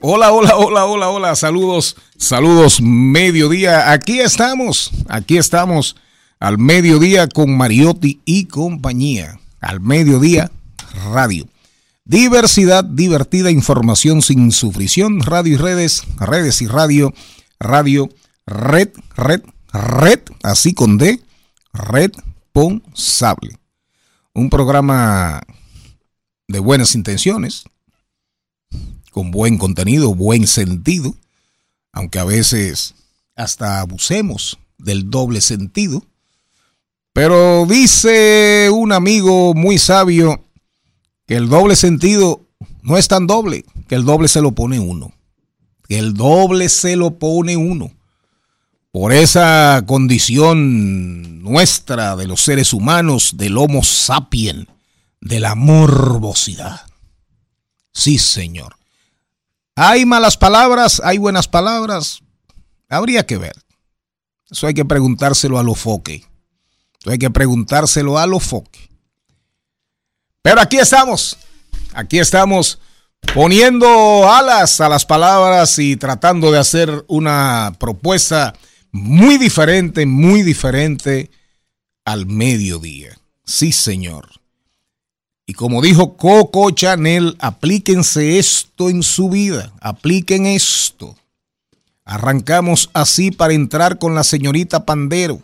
Hola, hola, hola, hola, hola, saludos, saludos, mediodía. Aquí estamos, aquí estamos al mediodía con Mariotti y compañía. Al mediodía, radio. Diversidad, divertida información sin sufrición, radio y redes, redes y radio, radio, red, red, red, así con D, responsable. Un programa de buenas intenciones, con buen contenido, buen sentido, aunque a veces hasta abusemos del doble sentido. Pero dice un amigo muy sabio que el doble sentido no es tan doble, que el doble se lo pone uno. Que el doble se lo pone uno. Por esa condición nuestra de los seres humanos, del Homo sapien, de la morbosidad. Sí, señor. Hay malas palabras, hay buenas palabras. Habría que ver. Eso hay que preguntárselo a los foque. Eso hay que preguntárselo a los foque. Pero aquí estamos. Aquí estamos poniendo alas a las palabras y tratando de hacer una propuesta muy diferente, muy diferente al mediodía. Sí, señor. Como dijo Coco Chanel, aplíquense esto en su vida, apliquen esto. Arrancamos así para entrar con la señorita Pandero,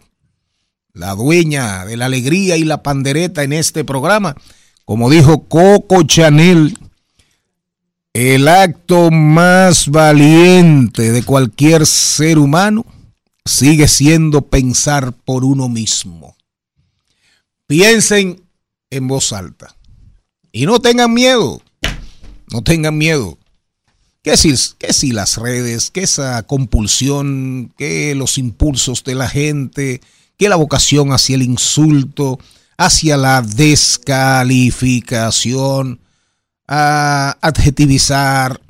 la dueña de la alegría y la pandereta en este programa. Como dijo Coco Chanel, el acto más valiente de cualquier ser humano sigue siendo pensar por uno mismo. Piensen en voz alta. Y no tengan miedo, no tengan miedo. Que si, que si las redes, que esa compulsión, que los impulsos de la gente, que la vocación hacia el insulto, hacia la descalificación, a adjetivizar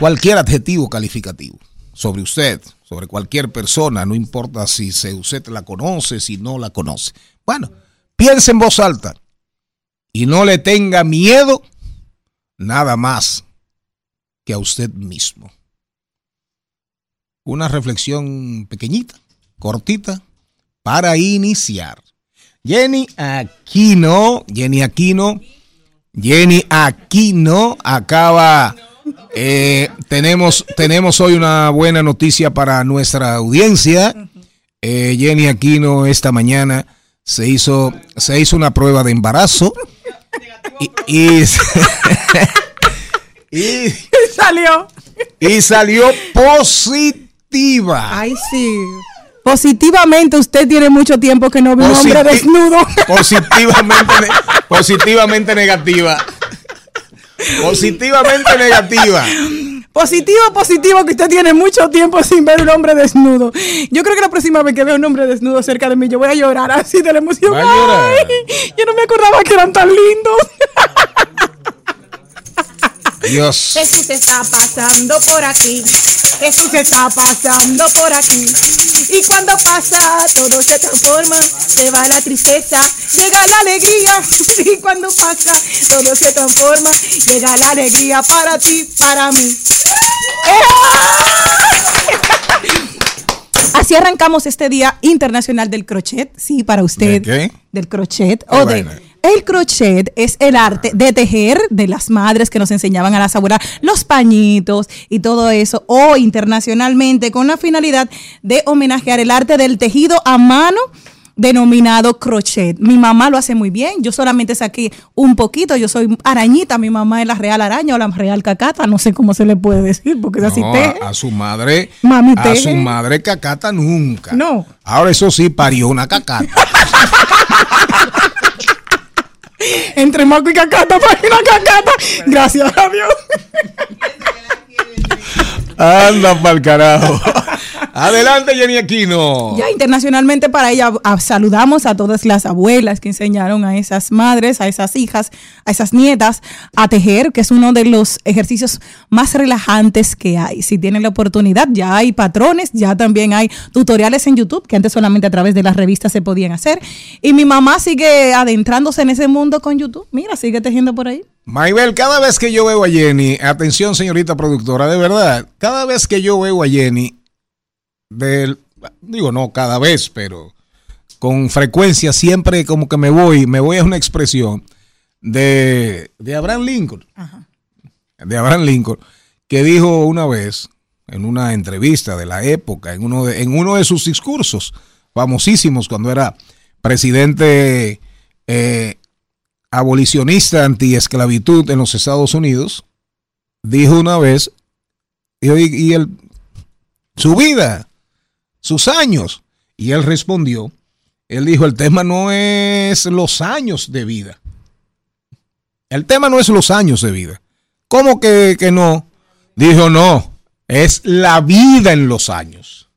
cualquier adjetivo calificativo sobre usted, sobre cualquier persona, no importa si usted la conoce, si no la conoce. Bueno, piense en voz alta y no le tenga miedo nada más que a usted mismo. Una reflexión pequeñita, cortita, para iniciar. Jenny Aquino, Jenny Aquino, Jenny Aquino acaba, eh, tenemos, tenemos hoy una buena noticia para nuestra audiencia. Eh, Jenny Aquino esta mañana se hizo, se hizo una prueba de embarazo y, y, salió. Y salió positiva. Ay, sí. Positivamente, usted tiene mucho tiempo que no ve un hombre desnudo. Positivamente, positivamente negativa. Positivamente negativa. Positivo, positivo, que usted tiene mucho tiempo sin ver un hombre desnudo. Yo creo que la próxima vez que vea un hombre desnudo cerca de mí, yo voy a llorar así de la emoción. Ay, yo no me acordaba que eran tan lindos. Dios. Jesús está pasando por aquí. Jesús está pasando por aquí. Y cuando pasa, todo se transforma. Se va la tristeza, llega la alegría. Y cuando pasa, todo se transforma. Llega la alegría para ti, para mí. Así arrancamos este Día Internacional del Crochet. Sí, para usted. ¿De qué? Del crochet. Qué O de, vaina. El crochet es el arte de tejer de las madres que nos enseñaban a las abuelas los pañitos y todo eso. O internacionalmente con la finalidad de homenajear el arte del tejido a mano denominado crochet. Mi mamá lo hace muy bien. Yo solamente saqué un poquito. Yo soy arañita. Mi mamá es la real araña o la real cacata. No sé cómo se le puede decir porque es así No, teje. a, a su madre, Mami a teje. su madre cacata nunca. No. Ahora eso sí parió una cacata. Entre maco y cacata, página cacata. Gracias a Dios. Anda pa'l carajo. Adelante, Jenny Aquino. Ya internacionalmente para ella a- saludamos a todas las abuelas que enseñaron a esas madres, a esas hijas, a esas nietas a tejer, que es uno de los ejercicios más relajantes que hay. Si tienen la oportunidad, ya hay patrones, ya también hay tutoriales en YouTube, que antes solamente a través de las revistas se podían hacer. Y mi mamá sigue adentrándose en ese mundo con YouTube. Mira, sigue tejiendo por ahí. Maybel, cada vez que yo veo a Jenny, atención señorita productora, de verdad, cada vez que yo veo a Jenny, del, digo no cada vez, pero con frecuencia siempre como que me voy, me voy a una expresión de, de Abraham Lincoln, de Abraham Lincoln, que dijo una vez en una entrevista de la época, en uno de, en uno de sus discursos famosísimos cuando era presidente eh, abolicionista antiesclavitud en los Estados Unidos, dijo una vez, y, y él, su vida, sus años, y él respondió, él dijo, el tema no es los años de vida, el tema no es los años de vida. ¿Cómo que, que no? Dijo, no, es la vida en los años.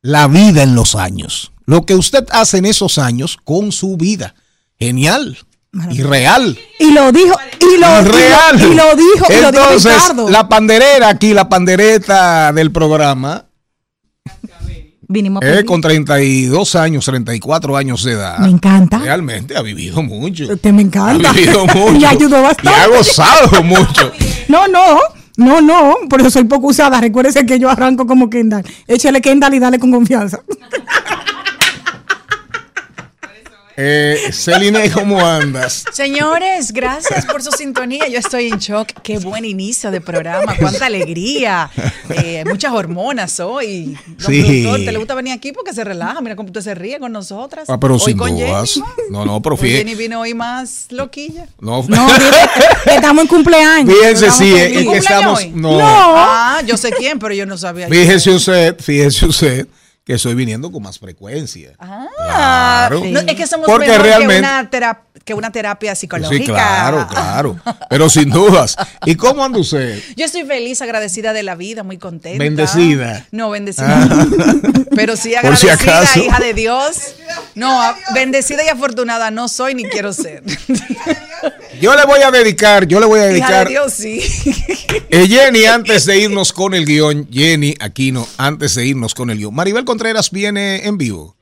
La vida en los años. Lo que usted hace en esos años con su vida. Genial. Y real. Y lo dijo, y lo, Y real. y lo, y lo dijo, y lo dijo Entonces, Ricardo. la panderera aquí, la pandereta del programa, Vinimos eh, con 32 años, 34 años de edad. Me encanta. Realmente ha vivido mucho. Usted me encanta. Ha vivido mucho. Me ayudó Y bastante. ha gozado mucho. No, no, no, no, por eso soy poco usada. Recuérdese que yo arranco como Kendall. Échale Kendall y dale con confianza. Eh, Celine, ¿cómo andas? Señores, gracias por su sintonía. Yo estoy en shock. Qué buen inicio de programa, cuánta alegría. Eh, muchas hormonas hoy. Don Sí. ¿Te le gusta venir aquí porque se relaja? Mira cómo usted se ríe con nosotras. Ah, pero hoy sin con dudas. Jenny. No, no, pero fíjate. Jenny vino hoy más loquilla. No, No, dile que estamos en cumpleaños. fíjense, sí, felices. es que ¿Cumpleaños estamos. No. Ah, yo sé quién, pero yo no sabía. Fíjese usted, fíjese usted que estoy viniendo con más frecuencia. Ah, Claro. no, es que somos Porque mejor realmente- que, una terap- que una terapia psicológica. Sí, claro, claro. Pero sin dudas. ¿Y cómo anda usted? Yo estoy feliz, agradecida de la vida, muy contenta. Bendecida. No, bendecida. Pero sí Por si agradecida, acaso. hija de Dios. No, bendecida y afortunada no soy ni quiero ser. Yo le voy a dedicar, yo le voy a dedicar. de Dios, sí. Eh, Jenny, antes de irnos con el guion, Jenny Aquino, antes de irnos con el guion. Maribel Contreras viene en vivo.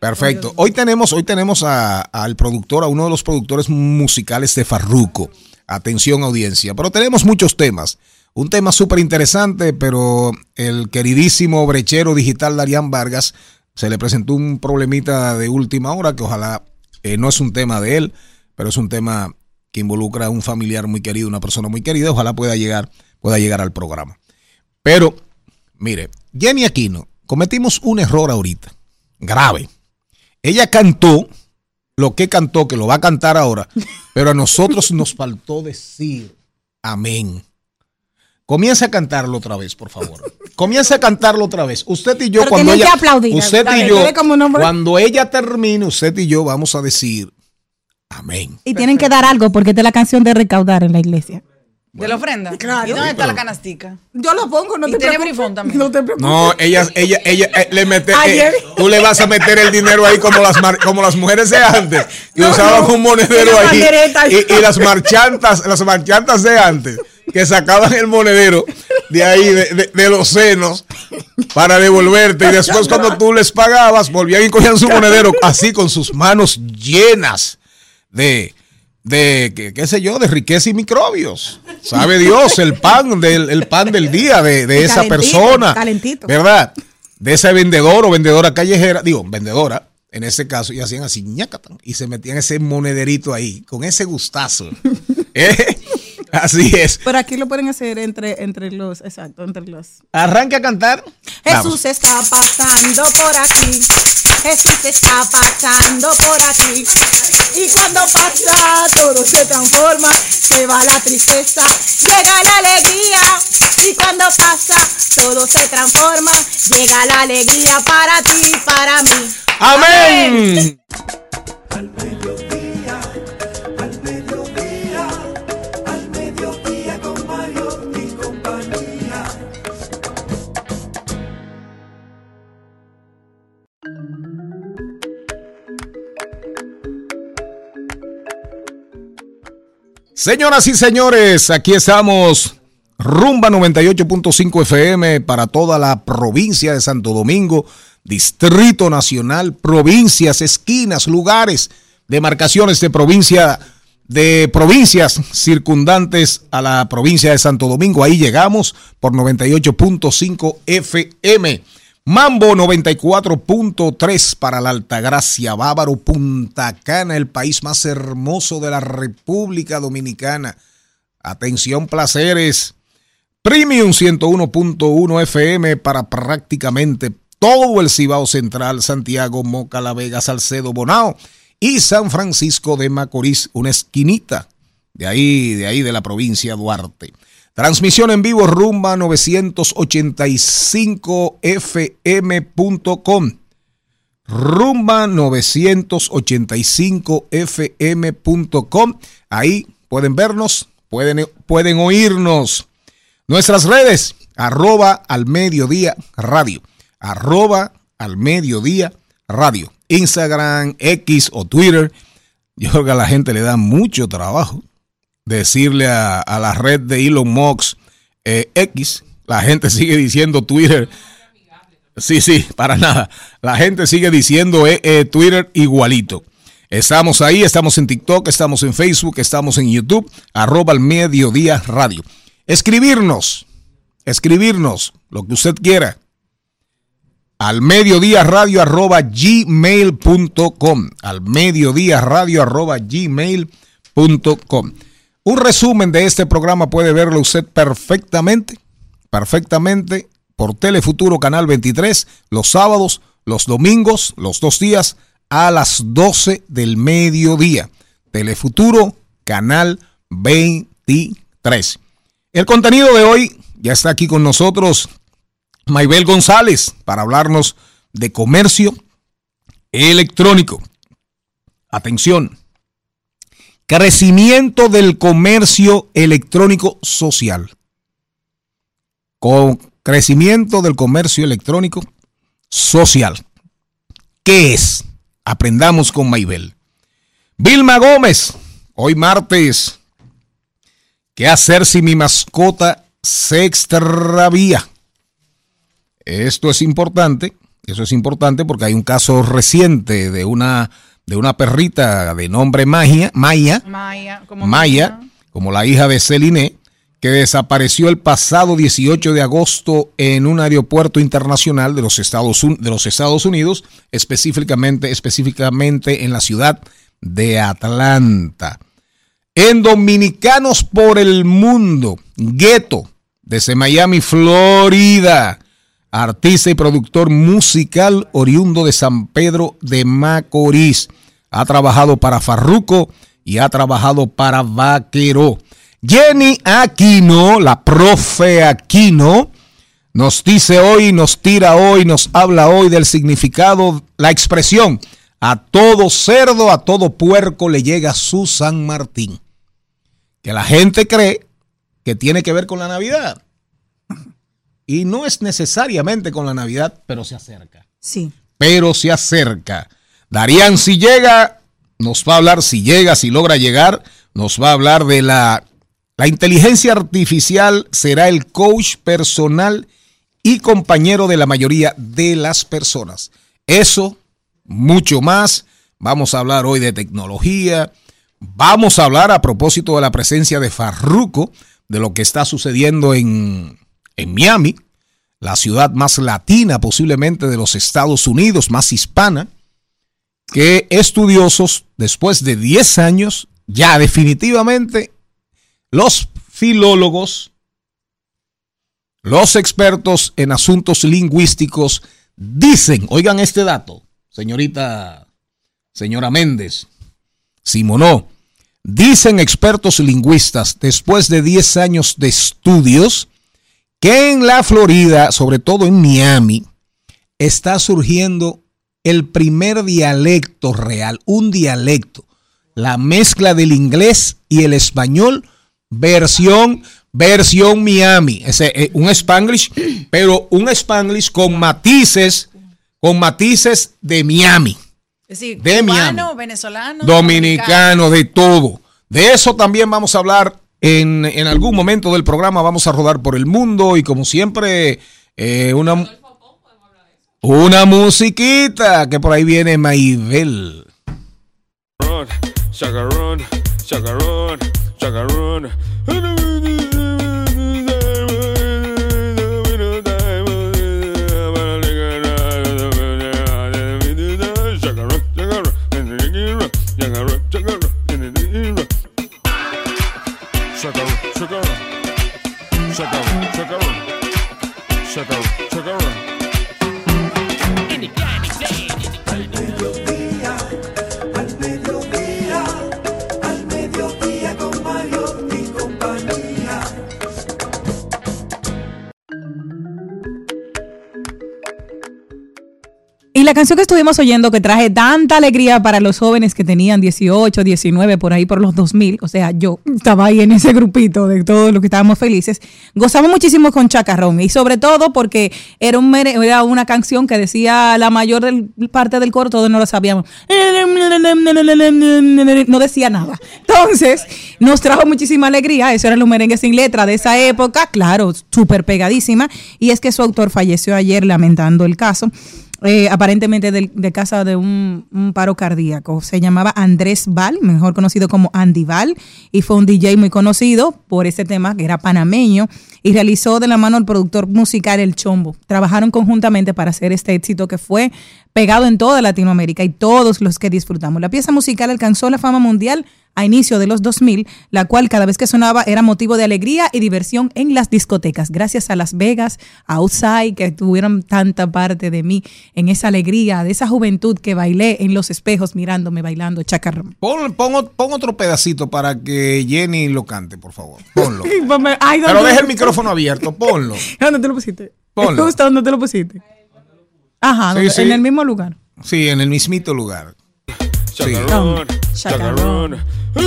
Perfecto. Hoy tenemos, hoy tenemos al productor, a uno de los productores musicales de Farruco. Atención audiencia. Pero tenemos muchos temas. Un tema súper interesante, pero el queridísimo brechero digital Darían Vargas se le presentó un problemita de última hora que ojalá eh, no es un tema de él, pero es un tema que involucra a un familiar muy querido, una persona muy querida. Ojalá pueda llegar, pueda llegar al programa. Pero, mire, Jenny Aquino, cometimos un error ahorita, grave. Ella cantó lo que cantó, que lo va a cantar ahora, pero a nosotros nos faltó decir amén. Comienza a cantarlo otra vez, por favor. Comienza a cantarlo otra vez. Usted y yo Pero cuando ella, que aplaudir. usted y yo, como cuando ella termine, usted y yo vamos a decir amén. Y tienen que dar algo porque esta es la canción de recaudar en la iglesia. ¿De la ofrenda? Claro. ¿Y dónde está la canastica? Yo lo pongo, no Y te tiene preocupes. también. No te preocupes. No, ella, ella, ella eh, le mete, eh, Ayer. tú le vas a meter el dinero ahí como las mar- como las mujeres de antes, que No, usaban no. un monedero ahí. Y, y las marchantas, las marchantas de antes, que sacaban el monedero de ahí, de, de- de los senos, para devolverte. Y después cuando tú les pagabas, volvían y cogían su monedero así con sus manos llenas de, de qué, qué sé yo, de riqueza y microbios. Sabe Dios, el pan del, el pan del día de, de esa calentito, persona. calentito. ¿Verdad? De ese vendedor o vendedora callejera, digo, vendedora, en ese caso, y hacían así, ñacatan, y se metían ese monederito ahí, con ese gustazo. ¿Eh? Así es. Pero aquí lo pueden hacer entre, entre los, exacto, entre los. Arranca a cantar. Jesús está pasando por aquí. Jesús está pasando por aquí. Y cuando pasa, todo se transforma. Se va la tristeza, llega la alegría. Y cuando pasa, todo se transforma. Llega la alegría para ti, para mí. Amén. Señoras y señores, aquí estamos. Rumba 98.5 FM para toda la provincia de Santo Domingo, Distrito Nacional, provincias, esquinas, lugares, demarcaciones de provincia, de provincias circundantes a la provincia de Santo Domingo. Ahí llegamos por 98.5 FM. Mambo 94.3 para la Altagracia, Bávaro, Punta Cana, el país más hermoso de la República Dominicana. Atención, placeres. Premium 101.1 FM para prácticamente todo el Cibao Central, Santiago, Moca, La Vega, Salcedo, Bonao y San Francisco de Macorís, una esquinita de ahí, de ahí de la provincia Duarte. Transmisión en vivo rumba 985fm.com. Rumba 985fm.com. Ahí pueden vernos, pueden, pueden oírnos. Nuestras redes, arroba al mediodía radio, arroba al mediodía radio. Instagram, X o Twitter. Yo creo que a la gente le da mucho trabajo decirle a, la red de Elon Musk eh, X. La gente sigue diciendo Twitter. Sí, sí, para nada. La gente sigue diciendo eh, eh, Twitter igualito. Estamos ahí, estamos en TikTok, estamos en Facebook, estamos en YouTube, arroba al mediodía radio. Escribirnos, escribirnos, lo que usted quiera. Al mediodía radio arroba gmail.com. Al mediodía radio arroba gmail.com. Un resumen de este programa puede verlo usted perfectamente, perfectamente por Telefuturo Canal 23 los sábados, los domingos, los dos días a las 12 del mediodía. Telefuturo Canal 23. El contenido de hoy ya está aquí con nosotros Maybel González para hablarnos de comercio electrónico. Atención. Crecimiento del comercio electrónico social. Con crecimiento del comercio electrónico social. ¿Qué es? Aprendamos con Maybel. Vilma Gómez, hoy martes. ¿Qué hacer si mi mascota se extravía? Esto es importante, eso es importante porque hay un caso reciente de una, de una perrita de nombre Maya, Maya, Maya, como Maya, como la hija de Celine, que desapareció el pasado 18 de agosto en un aeropuerto internacional de los Estados, de los Estados Unidos, específicamente, específicamente en la ciudad de Atlanta. En Dominicanos por el Mundo, Gueto, desde Miami, Florida, artista y productor musical oriundo de San Pedro de Macorís. Ha trabajado para Farruco y ha trabajado para Vaquero. Jenny Aquino, la profe Aquino, nos dice hoy, nos tira hoy, nos habla hoy del significado, la expresión, a todo cerdo, a todo puerco le llega su San Martín. Que la gente cree que tiene que ver con la Navidad. Y no es necesariamente con la Navidad, pero se acerca. Sí. Pero se acerca. Darían, si llega, nos va a hablar, si llega, si logra llegar, nos va a hablar de la, la inteligencia artificial, será el coach personal y compañero de la mayoría de las personas. Eso, mucho más. Vamos a hablar hoy de tecnología. Vamos a hablar a propósito de la presencia de Farruco, de lo que está sucediendo en, en Miami, la ciudad más latina posiblemente de los Estados Unidos, más hispana, que estudiosos, después de 10 años, ya definitivamente, los filólogos, los expertos en asuntos lingüísticos dicen, oigan este dato, señorita, señora Méndez, Simonó, dicen expertos lingüistas, después de 10 años de estudios, que en la Florida, sobre todo en Miami, está surgiendo el primer dialecto real, un dialecto, la mezcla del inglés y el español, versión, versión Miami, ese, eh, un spanglish, pero un spanglish con matices, con matices de Miami, Es decir, De cubano, Miami. venezolano, dominicano, de todo. De eso también vamos a hablar en, algún momento del programa. Vamos a rodar por el mundo y como siempre, eh, una, una musiquita que por ahí viene Maibel. Chacarrón, chacarrón, La canción que estuvimos oyendo que traje tanta alegría para los jóvenes que tenían 18, 19, por ahí por los 2000, o sea, yo estaba ahí en ese grupito de todos los que estábamos felices, gozamos muchísimo con Chacarrón y sobre todo porque era, un, era una canción que decía la mayor parte del coro, todos no lo sabíamos, no decía nada. Entonces, nos trajo muchísima alegría, eso eran los merengues sin letra de esa época, claro, súper pegadísima, y es que su autor falleció ayer lamentando el caso eh, aparentemente de, casa de un, paro cardíaco. Se llamaba Andrés Val, mejor conocido como Andy Val, y fue un DJ muy conocido por ese tema, que era panameño, y realizó de la mano el productor musical El Chombo. Trabajaron conjuntamente para hacer este éxito que fue pegado en toda Latinoamérica y todos los que disfrutamos. La pieza musical alcanzó la fama mundial a inicio de los 2000, la cual cada vez que sonaba era motivo de alegría y diversión en las discotecas. Gracias a Las Vegas, a Outside, que tuvieron tanta parte de mí en esa alegría, de esa juventud que bailé en los espejos mirándome bailando chacarrón. Pon, pon pon otro pedacito para que Jenny lo cante, por favor. Ponlo. Ay, ¿dónde Pero deja el micrófono abierto, ponlo. ¿Dónde te lo pusiste? Ponlo. Justo donde te lo pusiste. Ajá, Sí, donde- sí. en el mismo lugar. Sí, en el mismito lugar. Chacarrón, chacarrón.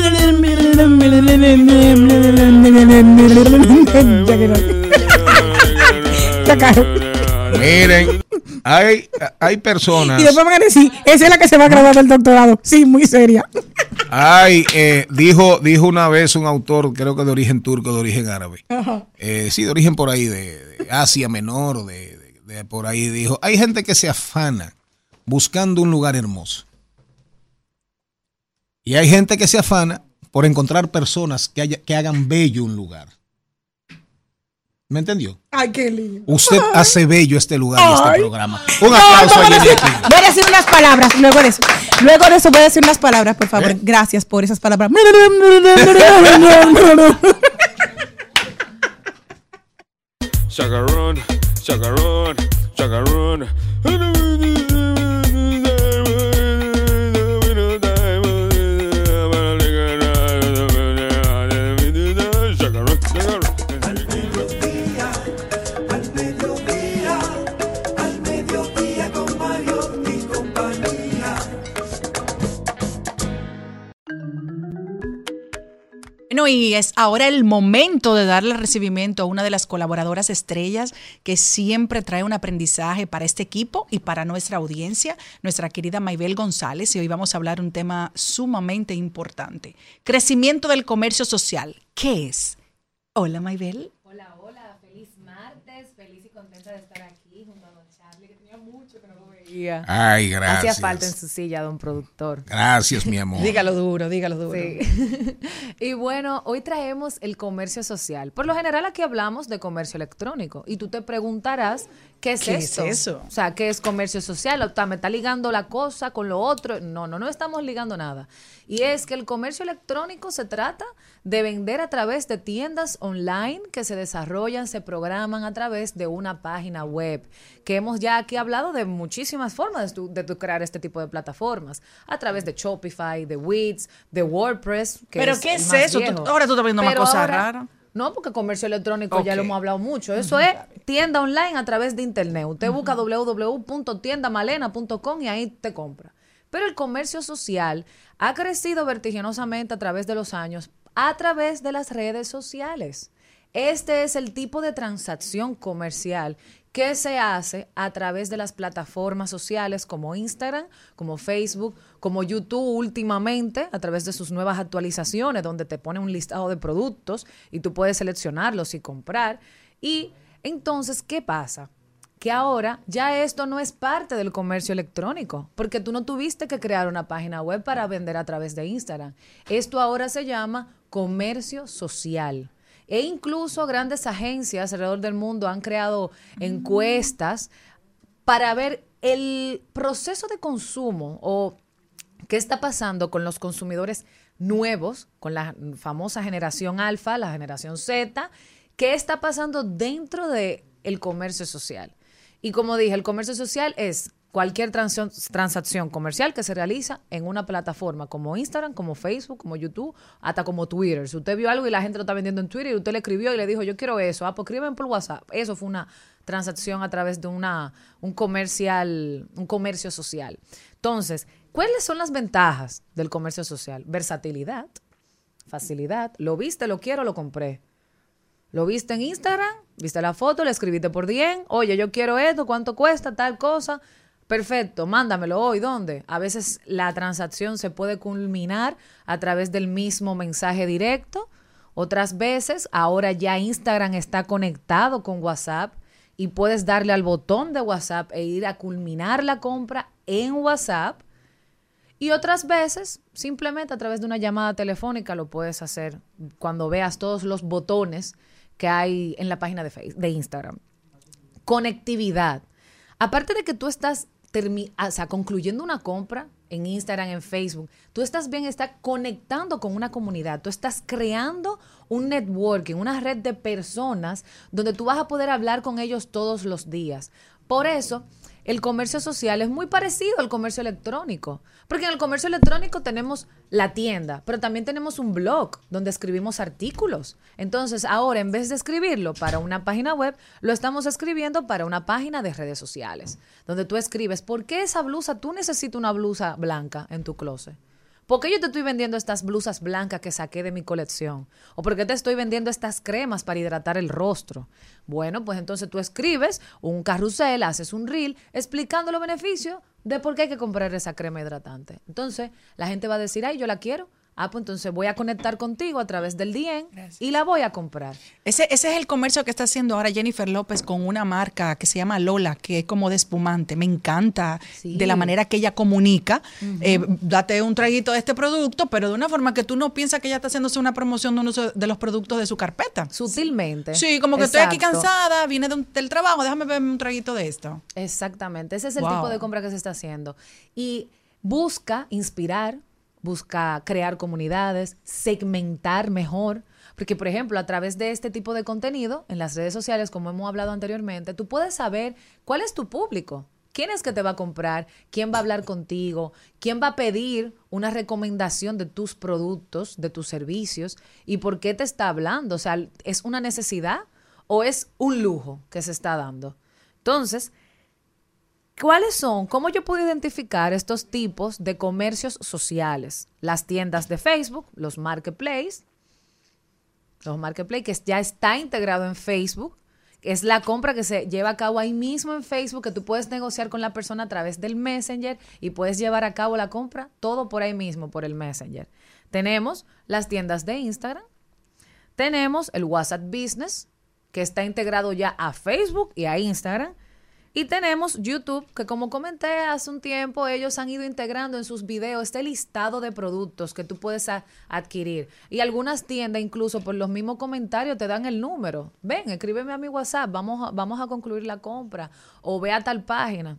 Miren, hay, hay personas, Y después van a decir, esa es la que se va a graduar del doctorado. Sí, muy seria. hay, eh, dijo, dijo una vez un autor, creo que de origen turco, de origen árabe. Eh, sí, de origen por ahí, de, de Asia Menor, de, de- de por ahí, dijo, hay gente que se afana buscando un lugar hermoso. Y hay gente que se afana por encontrar personas que, haya- que hagan bello un lugar. ¿Me entendió? Ay, qué lindo. Usted hace bello este lugar y este programa. Un No, aplauso no, a voy, a Jenny voy a decir unas palabras luego de eso. Luego de eso voy a decir unas palabras, por favor. ¿Eh? Gracias por esas palabras. Chacarrón, chacarrón, chacarrón. Y es ahora el momento de darle recibimiento a una de las colaboradoras estrellas que siempre trae un aprendizaje para este equipo y para nuestra audiencia, nuestra querida Maybel González. Y hoy vamos a hablar un tema sumamente importante. Crecimiento del comercio social. ¿Qué es? Hola, Maybel. Hola, hola, feliz martes, feliz y contenta de estar aquí junto a don Charlie, que tenía mucho Ay, Hacía gracias. falta en su silla, don productor. Gracias, mi amor. Dígalo duro, dígalo duro. Sí. y bueno, hoy traemos el comercio social. Por lo general aquí hablamos de comercio electrónico y tú te preguntarás, ¿qué es ¿Qué es eso? O sea, ¿qué es comercio social? O sea, ¿Me está ligando la cosa con lo otro? No, no, no estamos ligando nada. Y es que el comercio electrónico se trata de vender a través de tiendas online que se desarrollan, se programan a través de una página web. Que hemos ya aquí hablado de muchísimas formas de tu, de tu crear este tipo de plataformas. A través de Shopify, de Wix, de WordPress. que ¿Pero es qué es más eso? Tú- ahora tú estás viendo más Pero cosas ahora- raras. No, porque comercio electrónico ya lo hemos hablado mucho. Eso es tienda online a través de internet. Usted busca www.tiendamalena.com y ahí te compra. Pero el comercio social ha crecido vertiginosamente a través de los años a través de las redes sociales. Este es el tipo de transacción comercial que se hace a través de las plataformas sociales como Instagram, como Facebook, como YouTube últimamente, a través de sus nuevas actualizaciones, donde te pone un listado de productos y tú puedes seleccionarlos y comprar. Y entonces, ¿qué pasa? que ahora ya esto no es parte del comercio electrónico, porque tú no tuviste que crear una página web para vender a través de Instagram. Esto ahora se llama comercio social. E incluso grandes agencias alrededor del mundo han creado encuestas para ver el proceso de consumo o qué está pasando con los consumidores nuevos, con la famosa generación alfa, la generación Z, qué está pasando dentro del el comercio social. Y como dije, el comercio social es cualquier transa- transacción comercial que se realiza en una plataforma como Instagram, como Facebook, como YouTube, hasta como Twitter. Si usted vio algo y la gente lo está vendiendo en Twitter y usted le escribió y le dijo, yo quiero eso, ah, pues escriben por WhatsApp. Eso fue una transacción a través de una, un comercial, un comercio social. Entonces, ¿cuáles son las ventajas del comercio social? Versatilidad, facilidad. Lo viste, lo quiero, lo compré. Lo viste en Instagram, viste la foto, le escribiste por DM, oye, yo quiero esto, ¿cuánto cuesta tal cosa? Perfecto, mándamelo hoy, ¿dónde? A veces la transacción se puede culminar a través del mismo mensaje directo. Otras veces, ahora ya Instagram está conectado con WhatsApp y puedes darle al botón de WhatsApp e ir a culminar la compra en WhatsApp. Y otras veces, simplemente a través de una llamada telefónica lo puedes hacer cuando veas todos los botones que hay en la página de, Facebook, de Instagram. Conectividad. Aparte de que tú estás o sea, concluyendo una compra en Instagram, en Facebook, tú estás bien, estás conectando con una comunidad, tú estás creando un networking, una red de personas donde tú vas a poder hablar con ellos todos los días. Por eso, el comercio social es muy parecido al comercio electrónico, porque en el comercio electrónico tenemos la tienda, pero también tenemos un blog donde escribimos artículos. Entonces, ahora en vez de escribirlo para una página web, lo estamos escribiendo para una página de redes sociales, donde tú escribes, ¿por qué esa blusa? Tú necesitas una blusa blanca en tu closet. ¿Por qué yo te estoy vendiendo estas blusas blancas que saqué de mi colección? ¿O por qué te estoy vendiendo estas cremas para hidratar el rostro? Bueno, pues entonces tú escribes un carrusel, haces un reel explicando los beneficios de por qué hay que comprar esa crema hidratante. Entonces la gente va a decir, ay, yo la quiero. Ah, pues entonces voy a conectar contigo a través del DM y la voy a comprar. Ese, ese es el comercio que está haciendo ahora Jennifer López con una marca que se llama Lola, que es como de espumante. Me encanta Sí. de la manera que ella comunica. Eh, date un traguito de este producto, pero de una forma que tú no piensas que ella está haciéndose una promoción de uno de los productos de su carpeta. Sutilmente. Sí, como que estoy aquí cansada, vine de un- del trabajo, déjame beberme un traguito de esto. Exactamente, ese es el Wow. tipo de compra que se está haciendo. Y busca inspirar, busca crear comunidades, segmentar mejor. Porque, por ejemplo, a través de este tipo de contenido en las redes sociales, como hemos hablado anteriormente, tú puedes saber cuál es tu público. ¿Quién es que te va a comprar? ¿Quién va a hablar contigo? ¿Quién va a pedir una recomendación de tus productos, de tus servicios? ¿Y por qué te está hablando? O sea, ¿es una necesidad o es un lujo que se está dando? Entonces, ¿Cuáles son? ¿Cómo yo puedo identificar estos tipos de comercios sociales? Las tiendas de Facebook, los marketplaces, los marketplaces, que ya está integrado en Facebook. Es la compra que se lleva a cabo ahí mismo en Facebook, que tú puedes negociar con la persona a través del Messenger y puedes llevar a cabo la compra todo por ahí mismo, por el Messenger. Tenemos las tiendas de Instagram, tenemos el WhatsApp Business, que está integrado ya a Facebook y a Instagram. Y tenemos YouTube, que como comenté hace un tiempo, ellos han ido integrando en sus videos este listado de productos que tú puedes adquirir. Y algunas tiendas, incluso por los mismos comentarios, te dan el número. Ven, escríbeme a mi WhatsApp, vamos a, vamos a concluir la compra. O ve a tal página.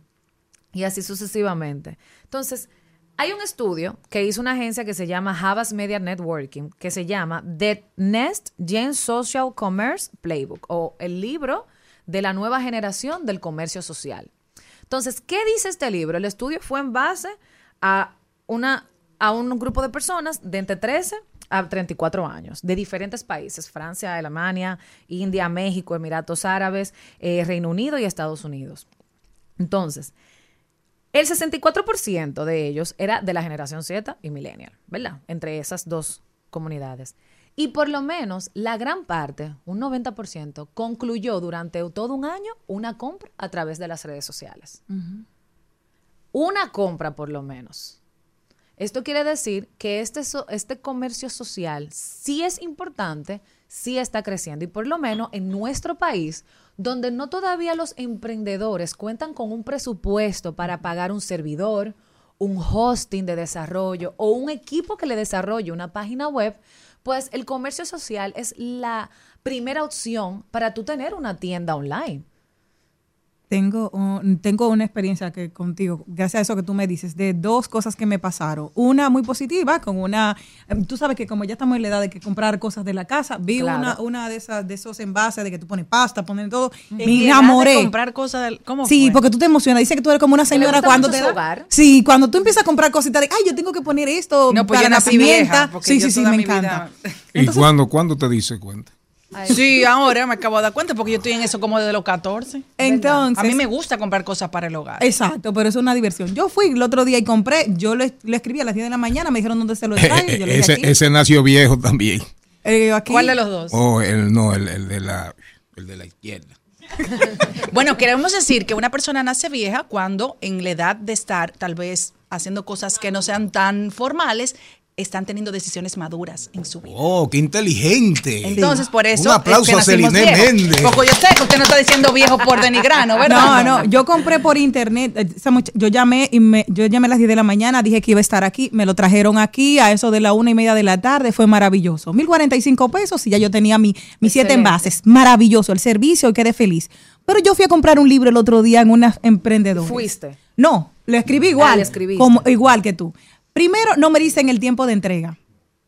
Y así sucesivamente. Entonces, hay un estudio que hizo una agencia que se llama Havas Media Networking, que se llama The Next Gen Social Commerce Playbook, o el libro de la nueva generación del comercio social. Entonces, ¿qué dice este libro? El estudio fue en base a, una, a un grupo de personas de entre 13 a 34 años, de diferentes países, Francia, Alemania, India, México, Emiratos Árabes, eh, Reino Unido y Estados Unidos. Entonces, el 64% de ellos era de la generación Z y millennial, ¿verdad? Entre esas dos comunidades. Y por lo menos la gran parte, un 90%, concluyó durante todo un año una compra a través de las redes sociales. Una compra por lo menos. Esto quiere decir que este, so- este comercio social sí es importante, sí está creciendo. Y por lo menos en nuestro país, donde no todavía los emprendedores cuentan con un presupuesto para pagar un servidor, un hosting de desarrollo o un equipo que le desarrolle una página web, pues el comercio social es la primera opción para tú tener una tienda online. Tengo, un- tengo una experiencia que contigo, gracias a eso que tú me dices, de dos cosas que me pasaron. Una muy positiva, con una, tú sabes que como ya estamos en la edad de que comprar cosas de la casa, vi Claro. una, una de esas, de esos envases de que tú pones pasta, pones todo, me En edad de enamoré. comprar cosas del- ¿Cómo Sí, fue? porque tú te emocionas. Dice que tú eres como una señora gusta cuando mucho te da. hogar. Sí, cuando tú empiezas a comprar cositas de, ay, yo tengo que poner esto No, pues para la pimienta. vieja, sí, sí, sí, me encanta. vida- ¿Y cuándo, cuándo te dice cuenta? Sí, ahora me acabo de dar cuenta porque yo estoy en eso como desde los 14. Entonces, A mí me gusta comprar cosas para el hogar. Exacto, pero es una diversión. Yo fui el otro día y compré, yo le, le escribí a las 10 de la mañana, me dijeron dónde se lo yo le dije ese, aquí. ese nació viejo también. Eh, aquí. ¿Cuál de los dos? Oh, el, no, el, el de la, el de la izquierda. Bueno, queremos decir que una persona nace vieja cuando en la edad de estar tal vez haciendo cosas que no sean tan formales, están teniendo decisiones maduras en su vida. Oh, qué inteligente. Entonces, por eso Un aplauso es que a Celine. Méndez. Porque yo sé que usted no está diciendo viejo por denigrano, ¿verdad? No, no, yo compré por internet, eh, yo llamé y me, yo llamé a las 10 de la mañana, dije que iba a estar aquí, me lo trajeron aquí a eso de la una y media de la tarde, fue maravilloso. 1045 pesos y ya yo tenía mi, mis siete envases, maravilloso, el servicio y quedé feliz. Pero yo fui a comprar un libro el otro día en una emprendedora. ¿Fuiste? No, le escribí igual, Ah, le escribiste. como, igual que tú. Primero, no me dicen el tiempo de entrega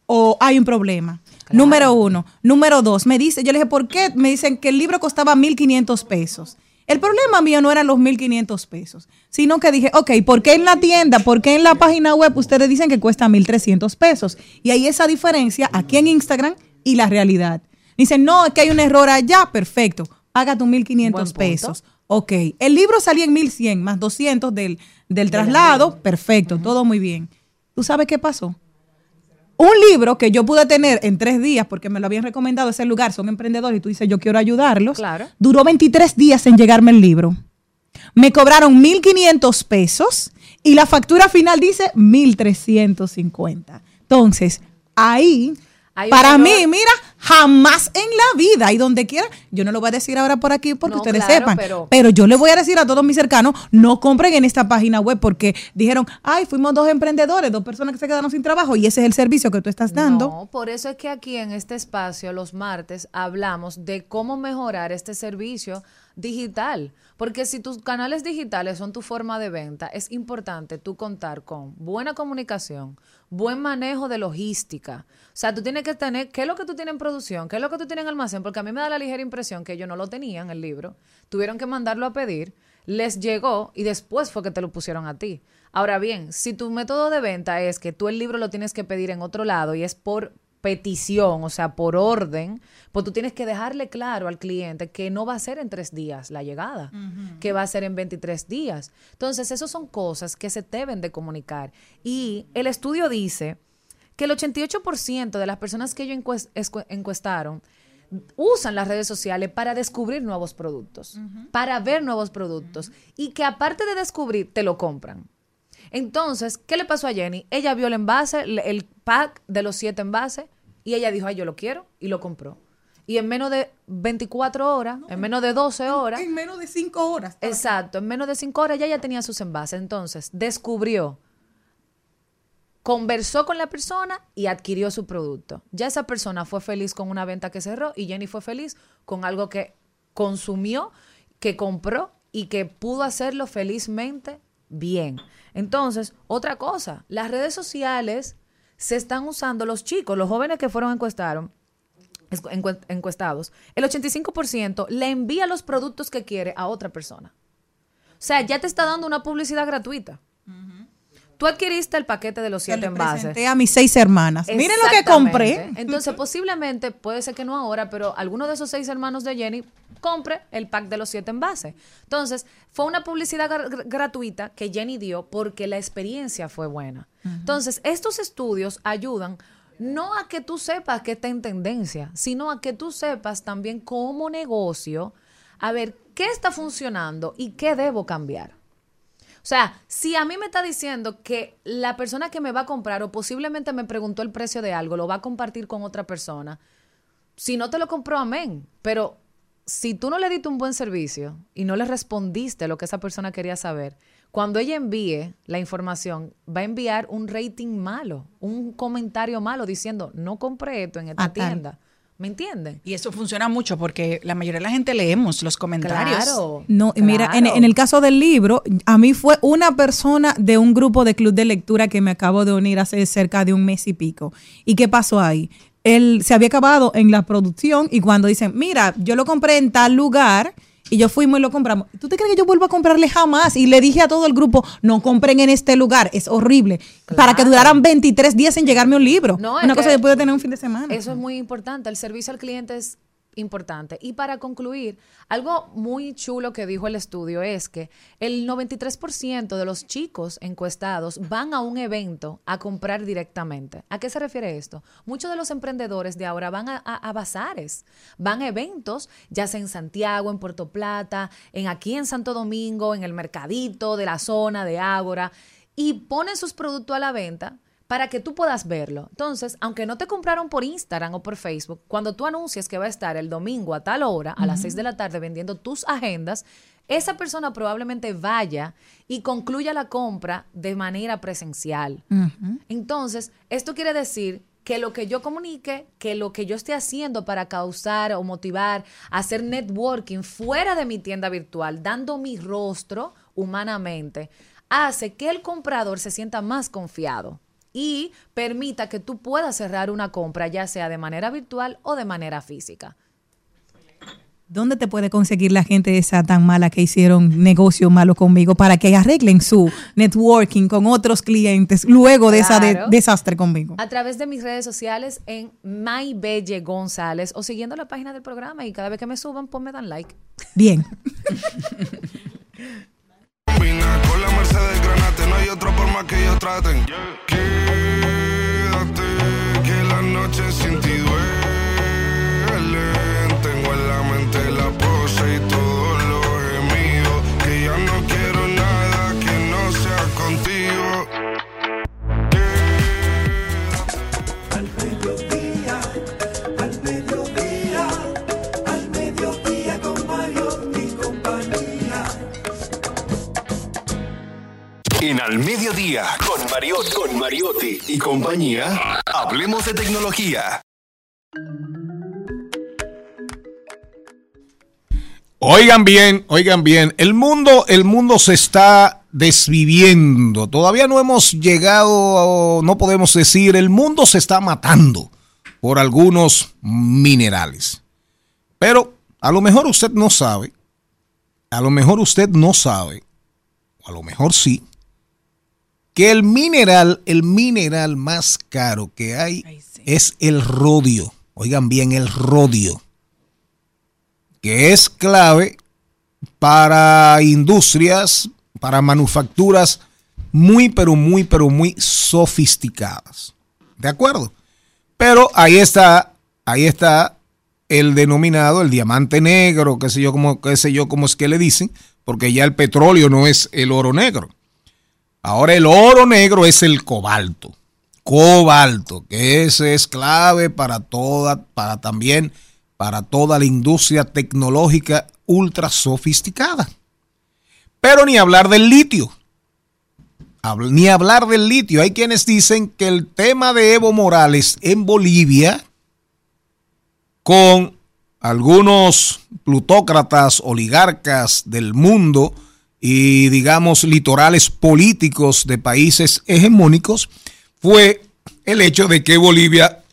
o hay un problema. Número uno. Número dos, me dice, yo le dije, ¿por qué? Me dicen que el libro costaba 1.500 pesos. El problema mío no eran los 1.500 pesos, sino que dije, ok, ¿por qué en la tienda, por qué en la página web ustedes dicen que cuesta 1.300 pesos? Y hay esa diferencia aquí en Instagram y la realidad. Dicen, no, es que hay un error allá, perfecto, paga tus Buen 1.500 punto. pesos. Ok, el libro salía en 1.100 más 200 del, del traslado, perfecto, todo muy bien. ¿Tú sabes qué pasó? Un libro que yo pude tener en tres días, porque me lo habían recomendado ese lugar, son emprendedores y tú dices, yo quiero ayudarlos. Claro. Duró 23 días en llegarme el libro. Me cobraron 1.500 pesos y la factura final dice 1.350. Entonces, ahí, para mí, mira, jamás en la vida y donde quiera, yo no lo voy a decir ahora por aquí porque No, ustedes claro, sepan, pero- pero yo le voy a decir a todos mis cercanos, no compren en esta página web porque dijeron, ay, fuimos dos emprendedores, dos personas que se quedaron sin trabajo y ese es el servicio que tú estás dando. No, por eso es que aquí en este espacio, los martes, hablamos de cómo mejorar este servicio digital. Porque si tus canales digitales son tu forma de venta, es importante tú contar con buena comunicación, buen manejo de logística. O sea, tú tienes que tener, ¿qué es lo que tú tienes en producción? ¿Qué es lo que tú tienes en almacén? Porque a mí me da la ligera impresión que ellos no lo tenían, el libro. Tuvieron que mandarlo a pedir, les llegó y después fue que te lo pusieron a ti. Ahora bien, si tu método de venta es que tú el libro lo tienes que pedir en otro lado y es por petición, o sea, por orden, pues tú tienes que dejarle claro al cliente que no va a ser en tres días la llegada, que va a ser en 23 días. Entonces, esas son cosas que se deben de comunicar. Y el estudio dice que el 88% de las personas que ellos encuestaron usan las redes sociales para descubrir nuevos productos, para ver nuevos productos y que aparte de descubrir, te lo compran. Entonces, ¿qué le pasó a Jenny? Ella vio el envase, el- pack de los siete envases y ella dijo, ay, yo lo quiero y lo compró. Y en menos de 24 horas, en menos de 12 horas, En menos de cinco horas. Exacto, en menos de cinco horas ya ya tenía sus envases. Entonces, descubrió, conversó con la persona y adquirió su producto. Ya esa persona fue feliz con una venta que cerró y Jenny fue feliz con algo que consumió, que compró y que pudo hacerlo felizmente bien. Entonces, otra cosa, las redes sociales se están usando los chicos, los jóvenes que fueron encuestaron, encuestados, el 85% le envía los productos que quiere a otra persona. O sea, ya te está dando una publicidad gratuita. Tú adquiriste el paquete de los siete envases. presenté a mis seis hermanas. Miren lo que compré. Entonces, posiblemente, puede ser que no ahora, pero alguno de esos seis hermanos de Jenny compre el pack de los siete envases. Entonces, fue una publicidad gra- gra- gratuita que Jenny dio porque la experiencia fue buena. Entonces, estos estudios ayudan no a que tú sepas que está en tendencia, sino a que tú sepas también como negocio, a ver qué está funcionando y qué debo cambiar. O sea, si a mí me está diciendo que la persona que me va a comprar o posiblemente me preguntó el precio de algo, lo va a compartir con otra persona, si no te lo compró, amén. Pero si tú no le diste un buen servicio y no le respondiste lo que esa persona quería saber, cuando ella envíe la información, va a enviar un rating malo, un comentario malo diciendo, no compré esto en esta tienda. ¿Me entienden? Y eso funciona mucho porque la mayoría de la gente leemos los comentarios. Claro. No, y mira, en, claro. en el caso del libro, a mí fue una persona de un grupo de club de lectura que me acabo de unir hace cerca de un mes y pico. ¿Y qué pasó ahí? Él se había acabado en la producción y cuando dicen, mira, yo lo compré en tal lugar y yo fuimos y lo compramos. ¿Tú te crees que yo vuelvo a comprarle jamás? Y le dije a todo el grupo, no compren en este lugar, es horrible. Para que duraran 23 días en llegarme un libro. No, una cosa que que puede tener un fin de semana. Eso es muy importante. El servicio al cliente es importante. Y para concluir, algo muy chulo que dijo el estudio es que el 93% de los chicos encuestados van a un evento a comprar directamente. ¿A qué se refiere esto? Muchos de los emprendedores de ahora van a, bazares, van a eventos, ya sea en Santiago, en Puerto Plata, en aquí en Santo Domingo, en el mercadito de la zona de Ágora, y ponen sus productos a la venta para que tú puedas verlo. Entonces, aunque no te compraron por Instagram o por Facebook, cuando tú anuncias que va a estar el domingo a tal hora, a las 6 de la tarde, vendiendo tus agendas, esa persona probablemente vaya y concluya la compra de manera presencial. Entonces, esto quiere decir que lo que yo comunique, que lo que yo esté haciendo para causar o motivar, hacer networking fuera de mi tienda virtual, dando mi rostro humanamente, hace que el comprador se sienta más confiado y permita que tú puedas cerrar una compra, ya sea de manera virtual o de manera física. ¿Dónde te puede conseguir la gente esa tan mala que hicieron negocio malo conmigo para que arreglen su networking con otros clientes luego de ese Claro. desastre conmigo? A través de mis redes sociales en MyBelle González o siguiendo la página del programa y cada vez que me suban, pues me dan like. Bien. Con la Mercedes Granate, no hay otra forma que ellos traten. Quédate, que la noche sin ti duele. En Al Mediodía, con Mariotti, con Mariotti y compañía, hablemos de tecnología. Oigan bien, oigan bien, el mundo, el mundo se está desviviendo. Todavía no hemos llegado, no podemos decir, el mundo se está matando por algunos minerales. Pero a lo mejor usted no sabe, a lo mejor usted no sabe, o a lo mejor sí, que el mineral, el mineral más caro que hay sí. es el rodio. Oigan bien, el rodio que es clave para industrias, para manufacturas muy, pero muy, pero muy sofisticadas. ¿De acuerdo? Pero ahí está, ahí está el denominado, el diamante negro, qué sé yo, como, qué sé yo, cómo es que le dicen, porque ya el petróleo no es el oro negro. Ahora el oro negro es el cobalto. Cobalto, que ese es clave para toda, para también para toda la industria tecnológica ultra sofisticada. Pero ni hablar del litio. Ni hablar del litio. Hay quienes dicen que el tema de Evo Morales en Bolivia, con algunos plutócratas, oligarcas del mundo y digamos litorales políticos de países hegemónicos, fue el hecho de que Bolivia,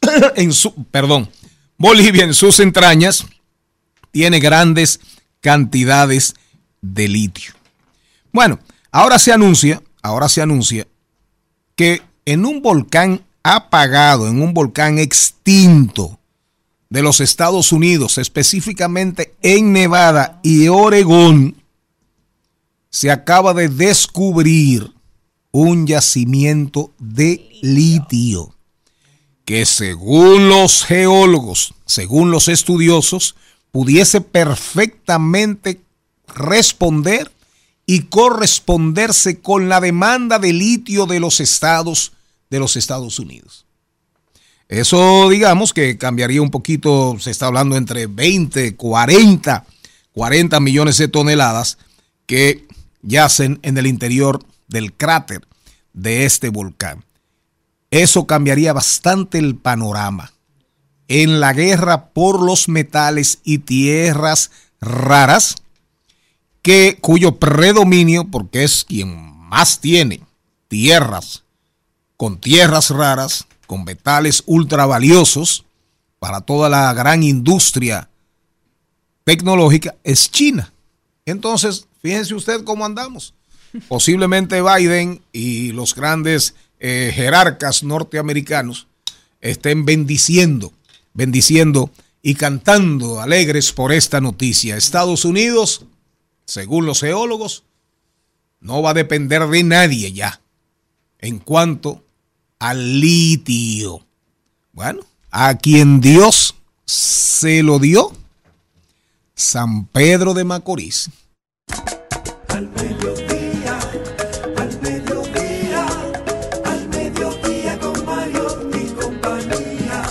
en su, perdón, Bolivia en sus entrañas tiene grandes cantidades de litio. Bueno, ahora se anuncia, ahora se anuncia que en un volcán apagado, en un volcán extinto de los Estados Unidos, específicamente en Nevada y Oregón, se acaba de descubrir un yacimiento de litio que según los geólogos, según los estudiosos, pudiese perfectamente responder y corresponderse con la demanda de litio de los estados de los Estados Unidos. Eso digamos que cambiaría un poquito, se está hablando entre 20, 40, 40 millones de toneladas que yacen en el interior del cráter de este volcán. Eso cambiaría bastante el panorama en la guerra por los metales y tierras raras, que cuyo predominio, porque es quien más tiene tierras con tierras raras, con metales ultra valiosos para toda la gran industria tecnológica, es China. Entonces, fíjense usted cómo andamos. Posiblemente Biden y los grandes eh, jerarcas norteamericanos estén bendiciendo, bendiciendo y cantando alegres por esta noticia. Estados Unidos, según los geólogos, no va a depender de nadie ya en cuanto al litio. Bueno, a quien Dios se lo dio, San Pedro de Macorís. Al mediodía, al mediodía, al mediodía con Mario y compañía.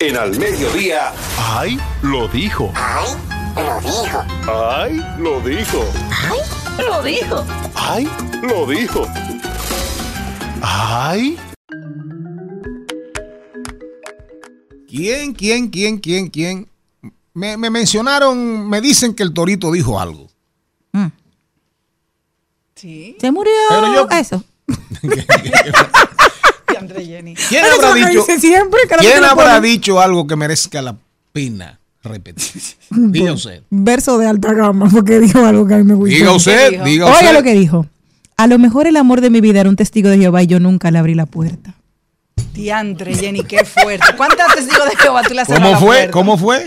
En al mediodía. ¡Ay! Lo dijo. ¡Ay! Lo dijo. ¡Ay! Lo dijo. ¡Ay! Lo dijo. ¡Ay! Lo dijo. ¡Ay! ¿Quién, quién, quién, quién, quién? Me, me mencionaron, me dicen que el torito dijo algo. Sí. Se murió. Pero yo- Eso. Jenny. ¿Quién Pero habrá dicho, dice siempre, que no ¿quién te lo habrá ponen. dicho algo que merezca la pena repetir? Diga usted. Verso de alta gama, porque dijo algo que a mí me gustó. Diga usted, diga Oiga usted. lo que dijo. A lo mejor el amor de mi vida era un testigo de Jehová y yo nunca le abrí la puerta. Diantre, Jenny, qué fuerte. ¿Cuántos testigos de Jehová tú le has ¿Cómo fue? ¿Cómo fue?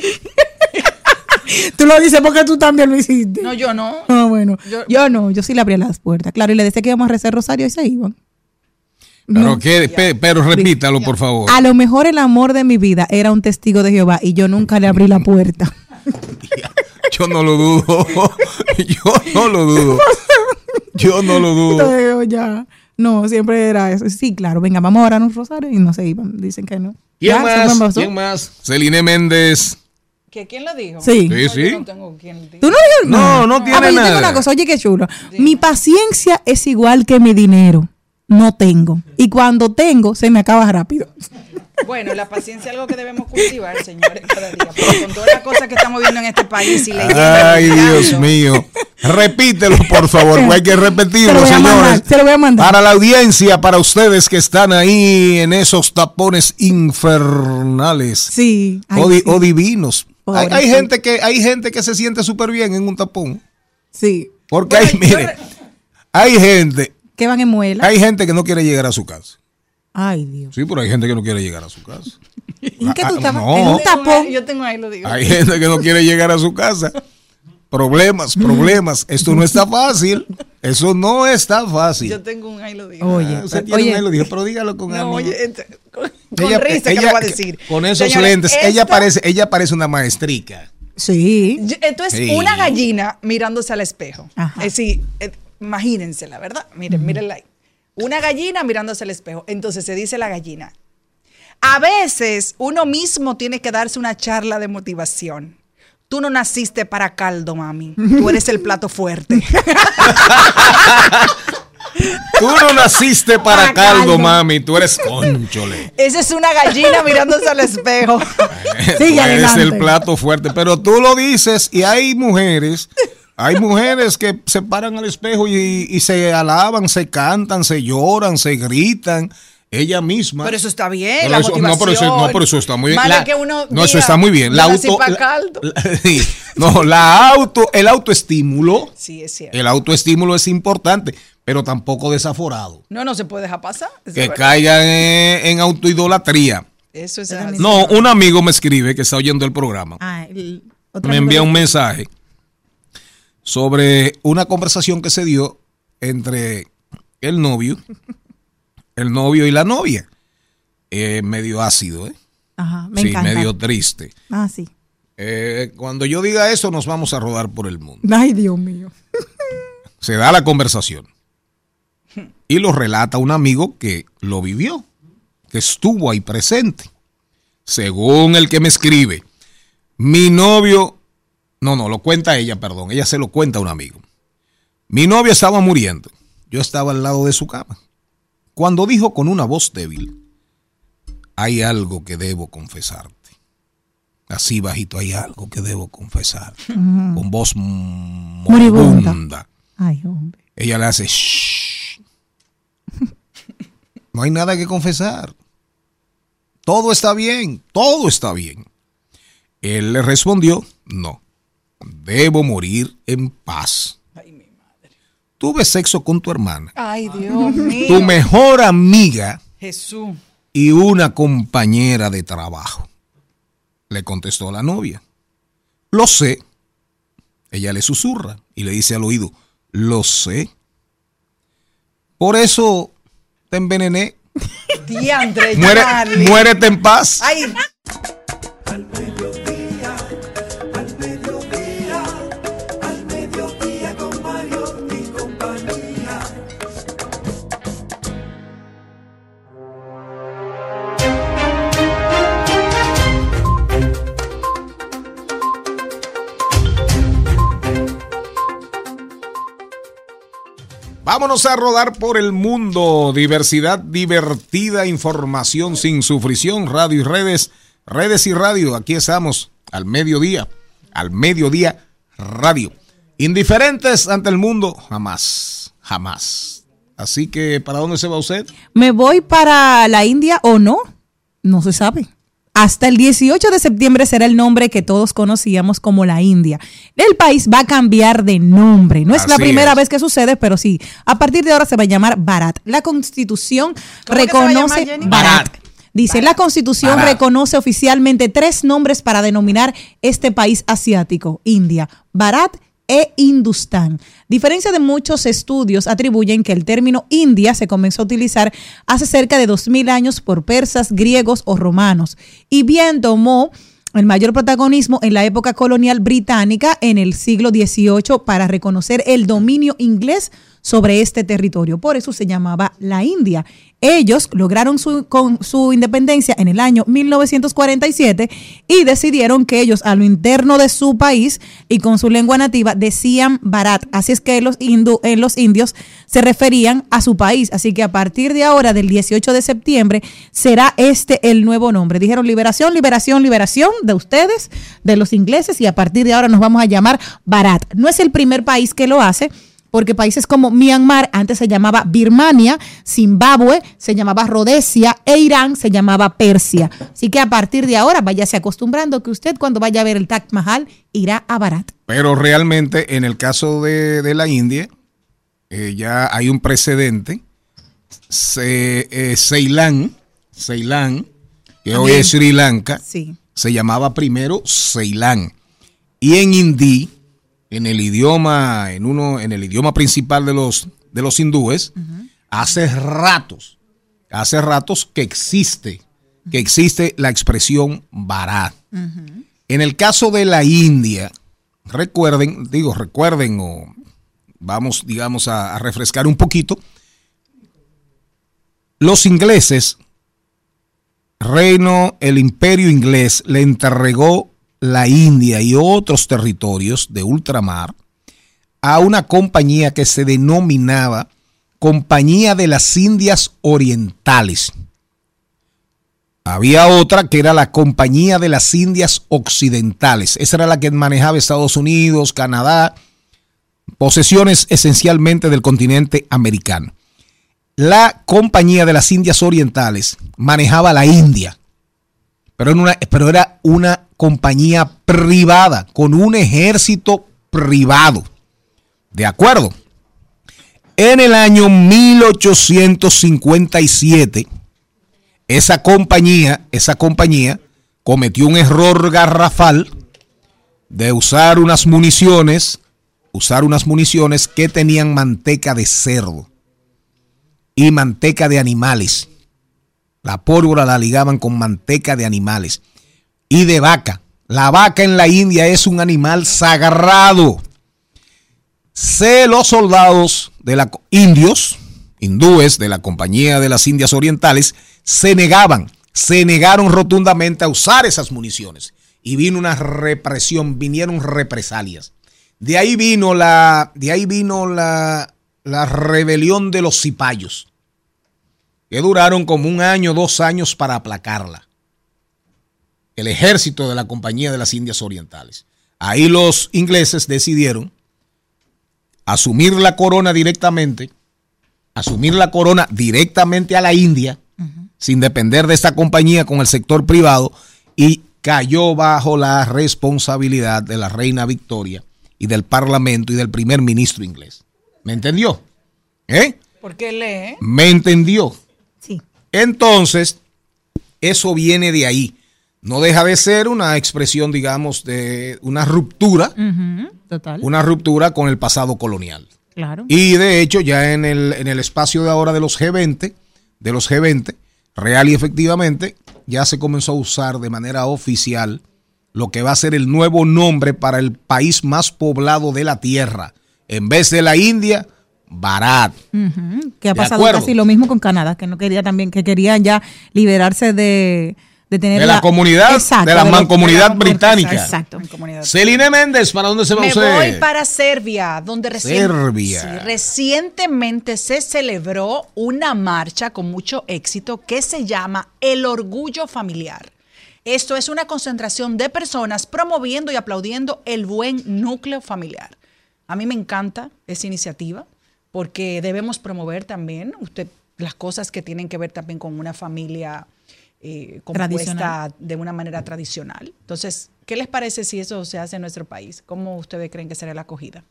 Tú lo dices porque tú también lo hiciste. No, yo no. Ah, bueno. Yo- Yo, no, yo sí le abría las puertas. Claro, y le decía que íbamos a rezar rosario y se iban. Pero, qué, pe- pero repítalo, por favor. A lo mejor el amor de mi vida era un testigo de Jehová y yo nunca le abrí la puerta. Yo no lo dudo. Yo no lo dudo. Yo no lo dudo. Entonces, ya. No, siempre era eso. Sí, claro, venga, vamos a orar un rosario y no se iban. Dicen que no. ¿Quién Ya, más? ¿Quién más? Celine Méndez. ¿Que ¿Quién lo dijo? Sí. Sí, No, sí. Yo no tengo quien lo diga. ¿Tú no dices No, nada? no tiene Ah, pero yo tengo nada. una cosa, oye, qué chulo. Mi paciencia es igual que mi dinero. No tengo. Y cuando tengo, se me acaba rápido. Bueno, la paciencia es algo que debemos cultivar, señores, cada día. Porque con todas las cosas que estamos viendo en este país y leyendo. Ay, y Dios mío. Repítelo, por favor, hay que repetirlo, señores. mandar, se lo voy a mandar. Para la audiencia, para ustedes que están ahí en esos tapones infernales Sí. Ay, o, di- sí. o divinos. Hay, gente que hay gente que se siente súper bien en un tapón. Sí. Porque Bueno, hay, mire, re- hay gente, Que van en muela. hay gente que no quiere llegar a su casa. Ay, Dios. Sí, pero hay gente que no quiere llegar a su casa. ¿En qué tú Ah, estabas? no. En un Yo tengo tapón. ahí- Yo tengo ahí, lo digo. Hay gente que no quiere llegar a su casa. problemas, problemas. Esto no está fácil. Eso no está fácil. Yo tengo un ahí lo digo. Oye, Ah, usted tiene oye, un ahí lo dijo, pero dígalo con No, ánimo. oye, este, con, con Ella- risa que ella- lo va a decir. Con esos Señores, lentes, ella esto- parece, ella parece una maestrica. Sí. Yo- Entonces, Sí. una gallina mirándose al espejo. Ajá. Es decir, eh, imagínense la verdad. Miren, mírenla ahí. Una gallina mirándose al espejo. Entonces se dice la gallina. A veces uno mismo tiene que darse una charla de motivación. Tú no naciste para caldo, mami. Tú eres el plato fuerte. Tú no naciste para Para caldo, caldo. mami. Tú eres conchole. Esa es una gallina mirándose al espejo. Eres adelante. el plato fuerte. Pero tú lo dices y hay mujeres. Hay mujeres que se paran al espejo y, y se alaban, se cantan, se lloran, se gritan. Ella misma. Pero eso está bien, Pero la eso- no, pero eso, motivación. no, pero eso está muy bien. La- que uno no, eso está muy bien. La "Yo nací auto, pa' la- caldo". la- sí. no, la auto, el autoestímulo, Sí, es cierto. el autoestímulo es importante, pero tampoco desaforado. No, no se puede dejar pasar. Que caigan en, en autoidolatría. Eso es. No, un amigo me escribe que está oyendo el programa. Ah, el otro Me envía de- un mensaje sobre una conversación que se dio entre el novio, el novio y la novia. Eh, medio ácido, ¿eh? Ajá, me sí, encanta. medio triste. Ah, sí. Eh, cuando yo diga eso, nos vamos a rodar por el mundo. Ay, Dios mío. Se da la conversación. Y lo relata un amigo que lo vivió, que estuvo ahí presente. Según el que me escribe, mi novio, no, no, lo cuenta ella, perdón, ella se lo cuenta a un amigo. Mi novio estaba muriendo, yo estaba al lado de su cama. Cuando dijo con una voz débil, hay algo que debo confesarte. Así bajito, hay algo que debo confesar. Con voz moribunda. Ay, hombre. Ella le hace "Shh". No hay nada que confesar. Todo está bien, todo está bien. Él le respondió, no, debo morir en paz. Tuve sexo con tu hermana, Ay, Dios mío. tu mejor amiga Jesús. y una compañera de trabajo. Le contestó la novia. Lo sé. Ella le susurra y le dice al oído, lo sé. Por eso te envenené. Muere, Charlie. muérete en paz. Ay, Vámonos a rodar por el mundo. Diversidad divertida, información sin sufrición, radio y redes, redes y radio. Aquí estamos al mediodía, al mediodía radio. Indiferentes ante el mundo, jamás, jamás. Así que, ¿para dónde se va usted? ¿Me voy para la India o no? No se sabe. Hasta el 18 de septiembre será el nombre que todos conocíamos como la India. El país va a cambiar de nombre. No es la primera es. vez que sucede, pero sí. A partir de ahora se va a llamar Bharat. La constitución ¿Cómo que se va a reconoce llamar? Bharat. Dice, la constitución reconoce oficialmente tres nombres para denominar este país asiático, India, Bharat e Hindustán. Diferencia de muchos estudios atribuyen que el término India se comenzó a utilizar hace cerca de 2000 años por persas, griegos o romanos y bien tomó el mayor protagonismo en la época colonial británica en el siglo XVIII para reconocer el dominio inglés sobre este territorio. Por eso se llamaba la India. Ellos lograron su, con su independencia en el año 1947 y decidieron que ellos a lo interno de su país y con su lengua nativa decían Bharat. Así es que los, eh, los indios se referían a su país. Así que a partir de ahora, del 18 de septiembre, será este el nuevo nombre. Dijeron liberación, liberación, liberación de ustedes, de los ingleses, y a partir de ahora nos vamos a llamar Bharat. No es el primer país que lo hace. Porque países como Myanmar antes se llamaba Birmania, Zimbabue se llamaba Rhodesia e Irán se llamaba Persia. Así que a partir de ahora váyase acostumbrando que usted cuando vaya a ver el Taj Mahal irá a Bharat. Pero realmente en el caso de, de la India, eh, ya hay un precedente. Se, eh, Ceilán, Ceilán, que hoy es Sri Lanka, Sí. se llamaba primero Ceilán. Y en hindi en el idioma, en uno, en el idioma principal de los, de los hindúes, hace ratos, hace ratos que existe, que existe la expresión Bharat. En el caso de la India, recuerden, digo, recuerden o vamos, digamos, a, a refrescar un poquito, los ingleses, reino, el imperio inglés le entregó la India y otros territorios de ultramar a una compañía que se denominaba Compañía de las Indias Orientales. Había otra que era la Compañía de las Indias Occidentales. Esa era la que manejaba Estados Unidos, Canadá, posesiones esencialmente del continente americano. La Compañía de las Indias Orientales manejaba la India, pero, era una compañía privada, con un ejército privado. ¿De acuerdo? En el año 1857, esa compañía, esa compañía cometió un error garrafal de usar unas municiones, usar unas municiones que tenían manteca de cerdo y manteca de animales. La pólvora la ligaban con manteca de animales y de vaca. La vaca en la India es un animal sagrado. Se los soldados de la indios, hindúes de la Compañía de las Indias Orientales, se negaban, se negaron rotundamente a usar esas municiones. Y vino una represión, vinieron represalias. De ahí vino la, de ahí vino la, la rebelión de los cipayos, que duraron como un año, dos años para aplacarla. El ejército de la Compañía de las Indias Orientales. Ahí los ingleses decidieron asumir la corona directamente, asumir la corona directamente a la India, sin depender de esta compañía con el sector privado, y cayó bajo la responsabilidad de la reina Victoria y del parlamento y del primer ministro inglés. ¿Me entendió? ¿Eh? ¿Por qué lee? ¿Me entendió? Entonces, eso viene de ahí. No deja de ser una expresión, digamos, de una ruptura, Total. una ruptura con el pasado colonial. Claro. Y de hecho, ya en el, en el espacio de ahora de los G20, de los G20, real y efectivamente, ya se comenzó a usar de manera oficial lo que va a ser el nuevo nombre para el país más poblado de la Tierra. En vez de la India, Bharat. Ujú, Que ha pasado acuerdo. casi lo mismo con Canadá, que no quería también, que querían ya liberarse de, de tener De la comunidad, de la mancomunidad de la- británica. Exacto. Celine Méndez, ¿para dónde se va Me usted? voy para Serbia, donde recién- Serbia. sí, recientemente se celebró una marcha con mucho éxito que se llama El Orgullo Familiar. Esto es una concentración de personas promoviendo y aplaudiendo el buen núcleo familiar. A mí me encanta esa iniciativa porque debemos promover también usted las cosas que tienen que ver también con una familia eh, compuesta Tradicional. de una manera tradicional. Entonces, ¿qué les parece si eso se hace en nuestro país? ¿Cómo ustedes creen que será la acogida?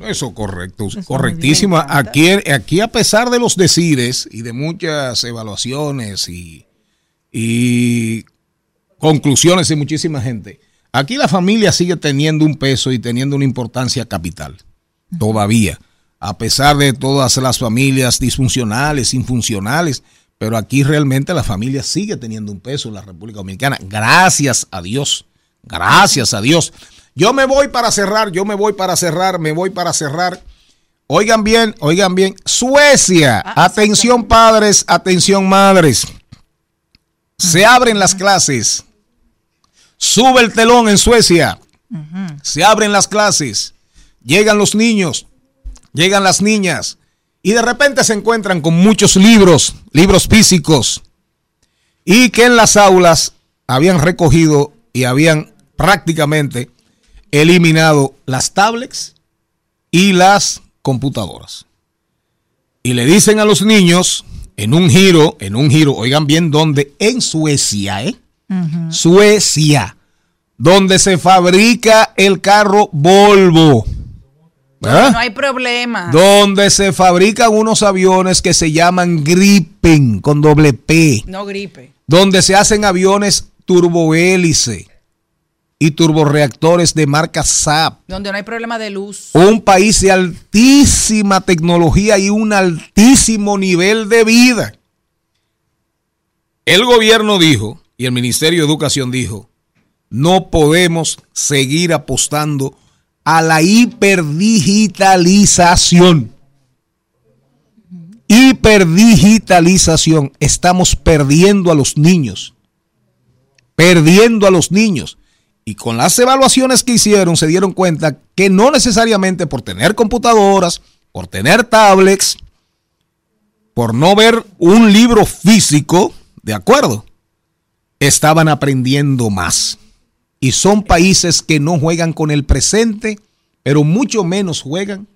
Eso correcto, me encanta. Aquí, aquí a pesar de los decires y de muchas evaluaciones y, y conclusiones de muchísima gente, aquí la familia sigue teniendo un peso y teniendo una importancia capital. Todavía. A pesar de todas las familias disfuncionales, infuncionales, pero aquí realmente la familia sigue teniendo un peso en la República Dominicana. Gracias a Dios. Gracias a Dios. Yo me voy para cerrar, yo me voy para cerrar, me voy para cerrar. Oigan bien, oigan bien. Suecia, atención padres, atención madres. Se abren las clases. Sube el telón en Suecia. Se abren las clases. Llegan los niños, llegan las niñas y de repente se encuentran con muchos libros, libros físicos, y que en las aulas habían recogido y habían prácticamente eliminado las tablets y las computadoras. Y le dicen a los niños, en un giro, en un giro, oigan bien, donde en Suecia, ¿eh? Suecia, donde se fabrica el carro Volvo. ¿Verdad? No hay problema. Donde se fabrican unos aviones que se llaman Gripen con doble P. No gripe. Donde se hacen aviones turbohélice. y turborreactores de marca SAP. Donde no hay problema de luz. Un país de altísima tecnología y un altísimo nivel de vida. El gobierno dijo, y el Ministerio de Educación dijo, no podemos seguir apostando a la hiperdigitalización. Hiperdigitalización. Estamos perdiendo a los niños. Perdiendo a los niños. Y con las evaluaciones que hicieron se dieron cuenta que no necesariamente por tener computadoras, por tener tablets, por no ver un libro físico, de acuerdo, estaban aprendiendo más. Y son países que no juegan con el presente, pero mucho menos juegan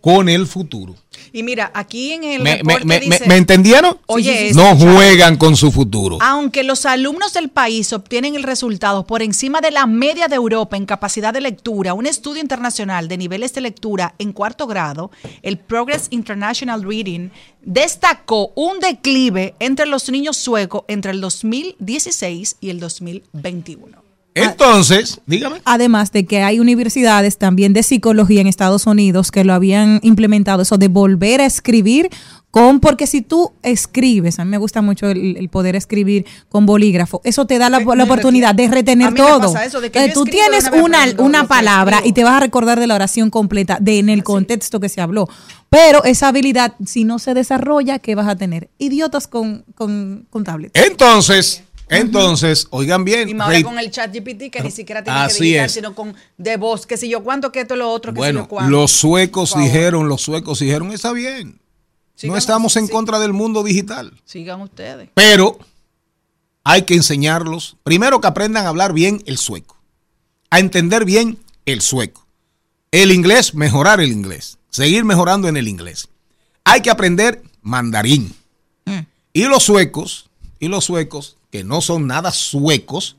con el futuro. Y mira, aquí en el ¿Me, reporte me- me- dice- me entendieron? Oye, no escucha. juegan con su futuro. Aunque los alumnos del país obtienen el resultado por encima de la media de Europa en capacidad de lectura, un estudio internacional de niveles de lectura en cuarto grado, el Progress International Reading, destacó un declive entre los niños suecos entre el 2016 y el 2021. Entonces, dígame. Además de que hay universidades también de psicología en Estados Unidos que lo habían implementado, eso de volver a escribir con, porque si tú escribes, a mí me gusta mucho el, el poder escribir con bolígrafo, eso te da la, la oportunidad de A retener mí me todo. pasa eso, de que tú tienes una una, palabra y te vas a recordar de la oración completa, de en el contexto que se habló. Pero esa habilidad, si no se desarrolla, ¿qué vas a tener? Idiotas con, con, con tablet. Entonces, entonces, oigan bien. Y más ahora con el chat GPT que ni siquiera tiene Así que digitar, es. sino con de voz, que si yo cuánto, que esto, lo otro, que si Bueno, yo cuánto. los suecos dijeron, los suecos dijeron, está bien. Sigan no estamos en sí. contra del mundo digital. Sigan ustedes. Pero hay que enseñarlos, primero que aprendan a hablar bien el sueco, a entender bien el sueco. El inglés, mejorar el inglés, seguir mejorando en el inglés. Hay que aprender mandarín. Y los suecos, y los suecos, que no son nada suecos,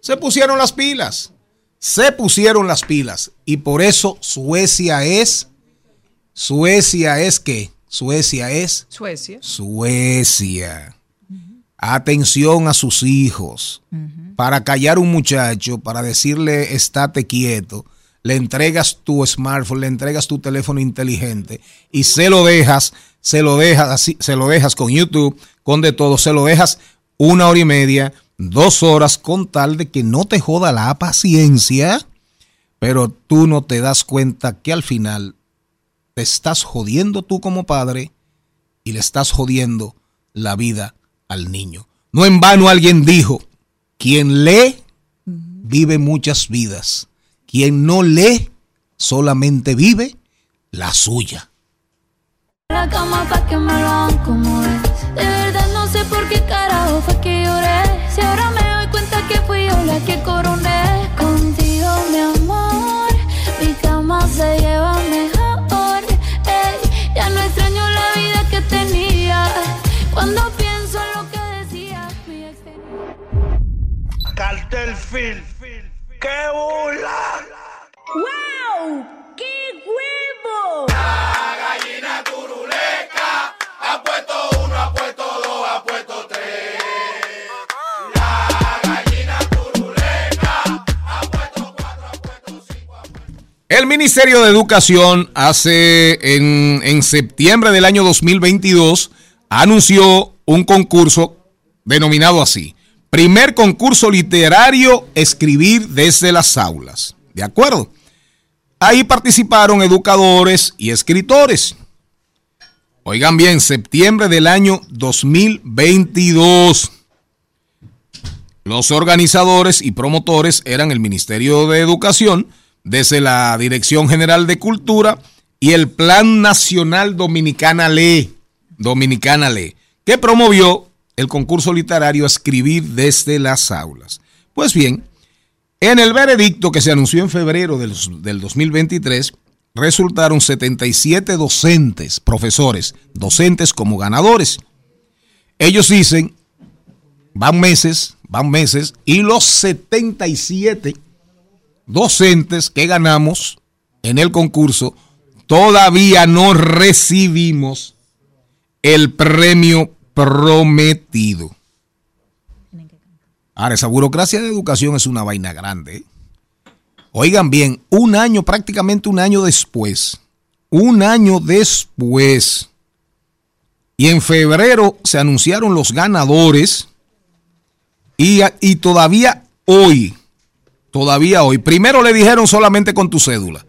se pusieron las pilas. Se pusieron las pilas. Y por eso Suecia es, Suecia es que, Suecia es Suecia. Suecia. Atención a sus hijos. Para callar un muchacho, para decirle estate quieto, le entregas tu smartphone, le entregas tu teléfono inteligente y se lo dejas, se lo dejas así, se lo dejas con YouTube, con de todo, se lo dejas una hora y media, dos horas con tal de que no te joda la paciencia, pero tú no te das cuenta que al final te estás jodiendo tú como padre y le estás jodiendo la vida al niño. No en vano alguien dijo, quien lee vive muchas vidas, quien no lee solamente vive la suya. La cama que me lo. De verdad sé por qué carajo fue que lloré. Si ahora me doy cuenta que fui yo la que coroné. Contigo, mi amor, mi cama se lleva mejor. Ey, ya no extraño la vida que tenía. Cuando pienso en lo que decía mi ex tenía. Cartel Film. ¡Qué burla! ¡Wow! ¡Qué huevo! El Ministerio de Educación hace en, en septiembre del año 2022 anunció un concurso denominado así. Primer concurso literario escribir desde las aulas. ¿De acuerdo? Ahí participaron educadores y escritores. Oigan bien, septiembre del año 2022. Los organizadores y promotores eran el Ministerio de Educación, desde la Dirección General de Cultura y el Plan Nacional Dominicana Lee, Dominicana Lee, que promovió el concurso literario Escribir desde las aulas. Pues bien, en el veredicto que se anunció en febrero del, del 2023, resultaron 77 docentes, profesores, docentes como ganadores. Ellos dicen, van meses, van meses, y los 77 docentes que ganamos en el concurso todavía no recibimos el premio prometido. Ahora, esa burocracia de educación es una vaina grande. ¿eh? Oigan bien, un año, prácticamente un año después, un año después, y en febrero se anunciaron los ganadores, y, y todavía hoy, todavía hoy, primero le dijeron solamente con tu cédula.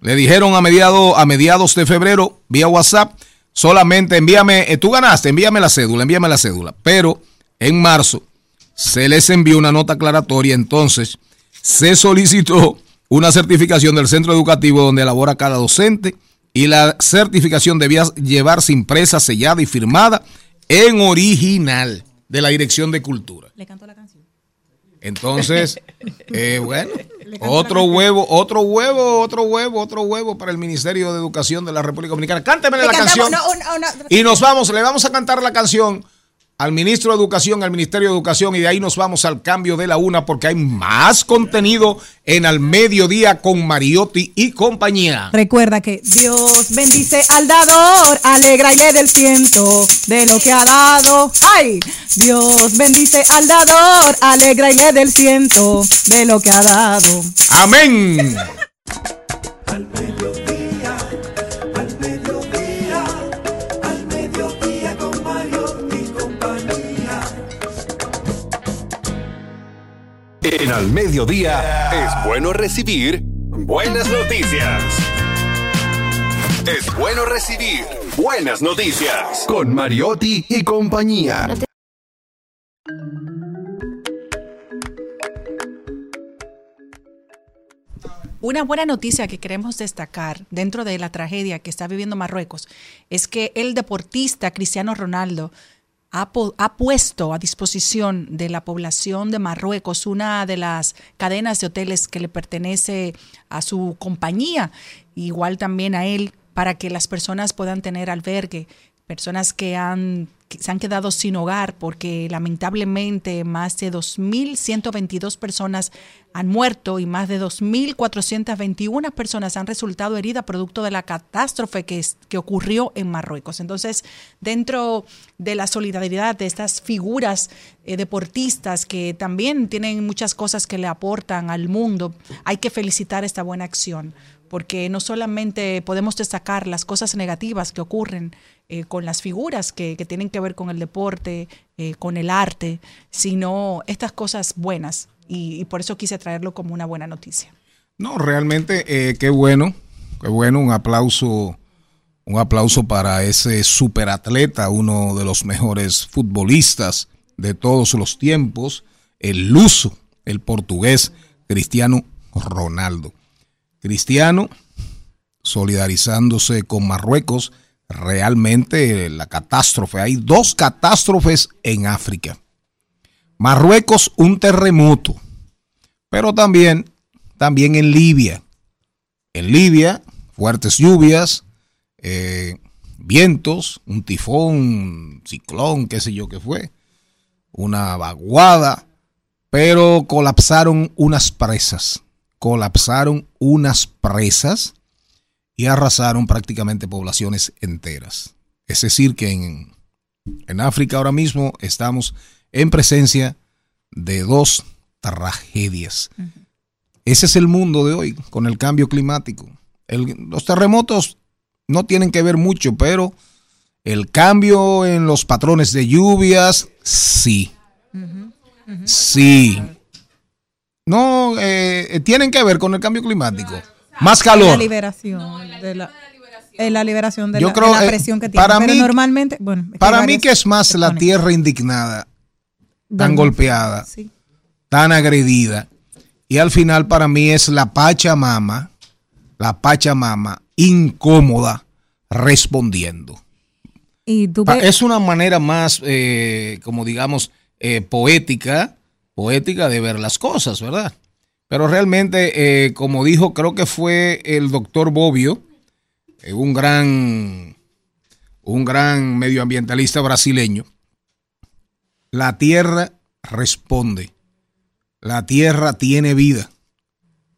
Le dijeron a mediados, a mediados de febrero, vía WhatsApp, solamente envíame, eh, tú ganaste, envíame la cédula, envíame la cédula. Pero en marzo se les envió una nota aclaratoria, entonces se solicitó una certificación del centro educativo donde elabora cada docente y la certificación debía llevarse impresa, sellada y firmada en original de la Dirección de Cultura. Le la. Entonces, eh, bueno, otro huevo, otro huevo, otro huevo, otro huevo para el Ministerio de Educación de la República Dominicana. Cántemele la cantamos canción. Y nos vamos, le vamos a cantar la canción al ministro de Educación, al Ministerio de Educación, y de ahí nos vamos al cambio de la una, porque hay más contenido en Al Mediodía con Mariotti y compañía. Recuerda que Dios bendice al dador, alegra y le del ciento de lo que ha dado. ¡Ay! Dios bendice al dador, alegra y le del ciento de lo que ha dado. Amén. Al mediodía, al En Al Mediodía es bueno recibir buenas noticias. Es bueno recibir buenas noticias con Mariotti y compañía. Una buena noticia que queremos destacar dentro de la tragedia que está viviendo Marruecos es que el deportista Cristiano Ronaldo ha, puesto a disposición de la población de Marruecos una de las cadenas de hoteles que le pertenece a su compañía, igual también a él, para que las personas puedan tener albergue, personas que han se han quedado sin hogar porque lamentablemente más de 2.122 personas han muerto y más de 2.421 personas han resultado heridas producto de la catástrofe que, es- que ocurrió en Marruecos. Entonces, dentro de la solidaridad de estas figuras eh, deportistas que también tienen muchas cosas que le aportan al mundo, hay que felicitar esta buena acción porque no solamente podemos destacar las cosas negativas que ocurren eh, con las figuras que, tienen que ver con el deporte, eh, con el arte, sino estas cosas buenas. Y, y por eso quise traerlo como una buena noticia. No, realmente eh, qué bueno, qué bueno, un aplauso, un aplauso para ese superatleta, uno de los mejores futbolistas de todos los tiempos, el luso, el portugués Cristiano Ronaldo. Cristiano solidarizándose con Marruecos, realmente la catástrofe, hay dos catástrofes en África. Marruecos, un terremoto, pero también, también en Libia. En Libia, fuertes lluvias, eh, vientos, un tifón, ciclón, qué sé yo qué fue, una vaguada, pero colapsaron unas presas, colapsaron unas presas y arrasaron prácticamente poblaciones enteras. Es decir, que en, en África ahora mismo estamos en presencia de dos tragedias. Ese es el mundo de hoy con el cambio climático. El- los terremotos no tienen que ver mucho, pero el cambio en los patrones de lluvias, sí. Sí. No, eh, tienen que ver con el cambio climático. Más La calor. liberación de la, eh, la liberación de, Yo la, creo, de la eh, presión que tiene. para Pero mí- normalmente, bueno, es que Para mí que es más la tierra indignada, tan golpeada, Sí. tan agredida. Y al final para mí es la Pachamama, la Pachamama incómoda respondiendo. Y tú Es una manera más, eh, como digamos, eh, poética, poética de ver las cosas, ¿verdad? Pero realmente, eh, como dijo, creo que fue el doctor Bobbio, eh, un gran, un gran medioambientalista brasileño, la tierra responde, la tierra tiene vida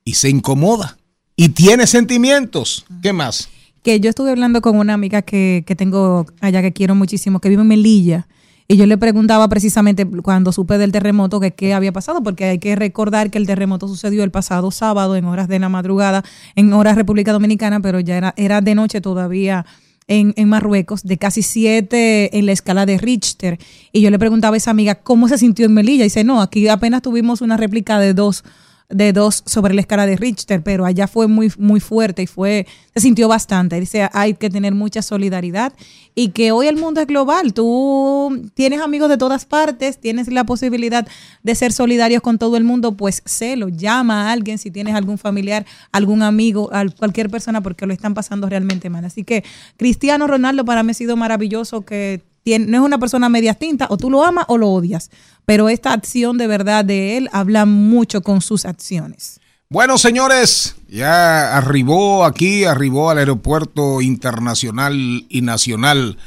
y se incomoda y tiene sentimientos. ¿Qué más? que yo estuve hablando con una amiga que, que tengo allá que quiero muchísimo, que vive en Melilla, Y yo le preguntaba precisamente cuando supe del terremoto que qué había pasado, porque hay que recordar que el terremoto sucedió el pasado sábado en horas de la madrugada, en horas República Dominicana, pero ya era, era de noche todavía en, en Marruecos, de casi siete en la escala de Richter. Y yo le preguntaba a esa amiga cómo se sintió en Melilla. Y dice, no, aquí apenas tuvimos una réplica de dos de dos sobre la escala de Richter, pero allá fue muy, muy fuerte y fue, se sintió bastante. Dice, hay que tener mucha solidaridad y que hoy el mundo es global. Tú tienes amigos de todas partes, tienes la posibilidad de ser solidarios con todo el mundo, pues sélo, llama a alguien si tienes algún familiar, algún amigo, a cualquier persona porque lo están pasando realmente mal. Así que Cristiano Ronaldo para mí ha sido maravilloso que tiene, no es una persona media tinta, o tú lo amas o lo odias, pero esta acción de verdad de él habla mucho con sus acciones. Bueno, señores, ya arribó aquí, arribó al aeropuerto internacional y nacional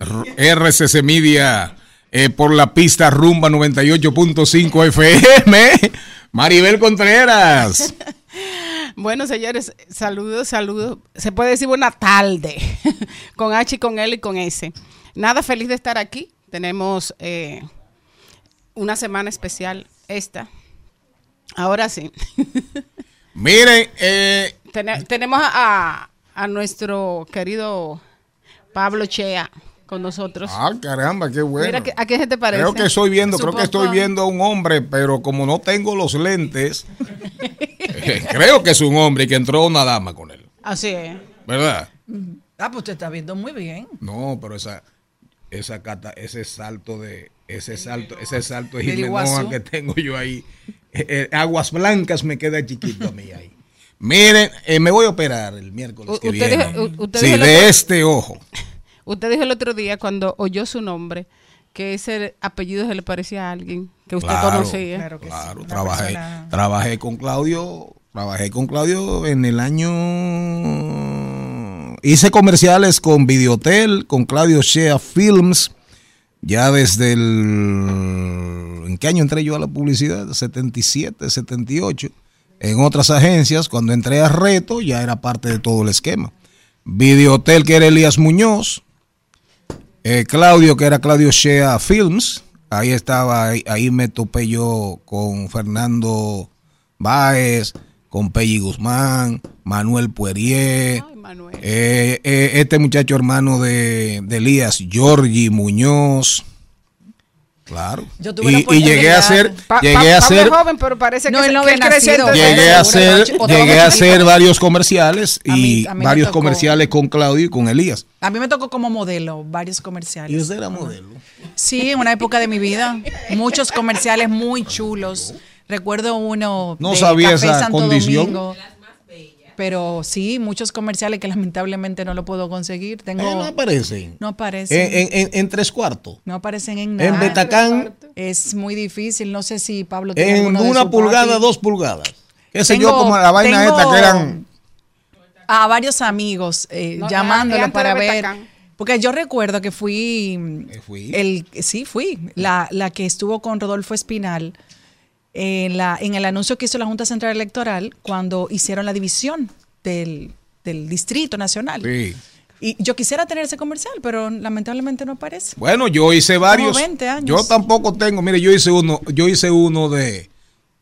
RCC Media eh, por la pista Rumba 98.5 FM. Maribel Contreras. Bueno, señores, saludos, saludos. Se puede decir buena tarde con H, con L y con S. Nada, feliz de estar aquí. Tenemos eh, una semana especial esta. Ahora sí. Miren, eh, Tene- tenemos a, a nuestro querido Pablo Chea con nosotros. Ah, caramba, qué bueno. Mira, ¿qué- ¿a qué se te parece? Creo que estoy viendo, creo que estoy viendo a un hombre, pero como no tengo los lentes, eh, creo que es un hombre y que entró una dama con él, Así es. ¿verdad? Ah, pues usted está viendo muy bien. No, pero esa, esa cata, ese salto de, ese salto, ese salto de Jimenoa que tengo yo ahí, eh, eh, aguas blancas me queda chiquito a mí ahí. Miren, eh, me voy a operar el miércoles U- que usted viene. dijo- sí, de otro- este ojo. Usted dijo el otro día cuando oyó su nombre que ese apellido se le parecía a alguien que usted Claro, conocía. Claro, trabajé, trabajé con Claudio, trabajé con Claudio en el año hice comerciales con Videotel, con Claudio Shea Films, ya desde el ¿en qué año entré yo a la publicidad? 77, 78. En otras agencias, cuando entré a Reto, ya era parte de todo el esquema. Videotel, que era Elías Muñoz, eh, Claudio, que era Claudio Shea Films, ahí estaba, ahí, ahí me topé yo con Fernando Báez, con Pelli Guzmán, Manuel Puerier, eh, eh, este muchacho hermano de, de Elías, Giorgi Muñoz. Claro. Yo tuve la Y, y llegué a ser, Pa- llegué pa- a ser, joven, pero parece No, que, no que llegué a hacer, llegué a hacer varios comerciales y A mí- a mí me varios tocó. comerciales con Claudio y con Elías. A mí me tocó como modelo varios comerciales. ¿Y usted era modelo? Sí, en una época de mi vida. Muchos comerciales muy chulos. Recuerdo uno. No de sabía Café esa Santo condición. Domingo. Pero sí, muchos comerciales que lamentablemente no lo puedo conseguir. Tengo, Eh, no aparecen. No aparecen. En, en- en- en tres cuartos. no aparecen en nada. En Betacán, Es muy difícil. No sé si Pablo tiene en alguno de una su pulgada, papi. dos pulgadas. Qué sé yo, como la vaina tengo esta que eran. A varios amigos eh, No, llamándolo para ver. Porque yo recuerdo que fui, fui. el sí fui la, la que estuvo con Rodolfo Espinal en la en el anuncio que hizo la Junta Central Electoral cuando hicieron la división del, del distrito nacional. Sí. Y yo quisiera tener ese comercial, pero lamentablemente no aparece. Bueno, yo hice varios. 20 años. Yo tampoco tengo, mire, yo hice uno, yo hice uno de,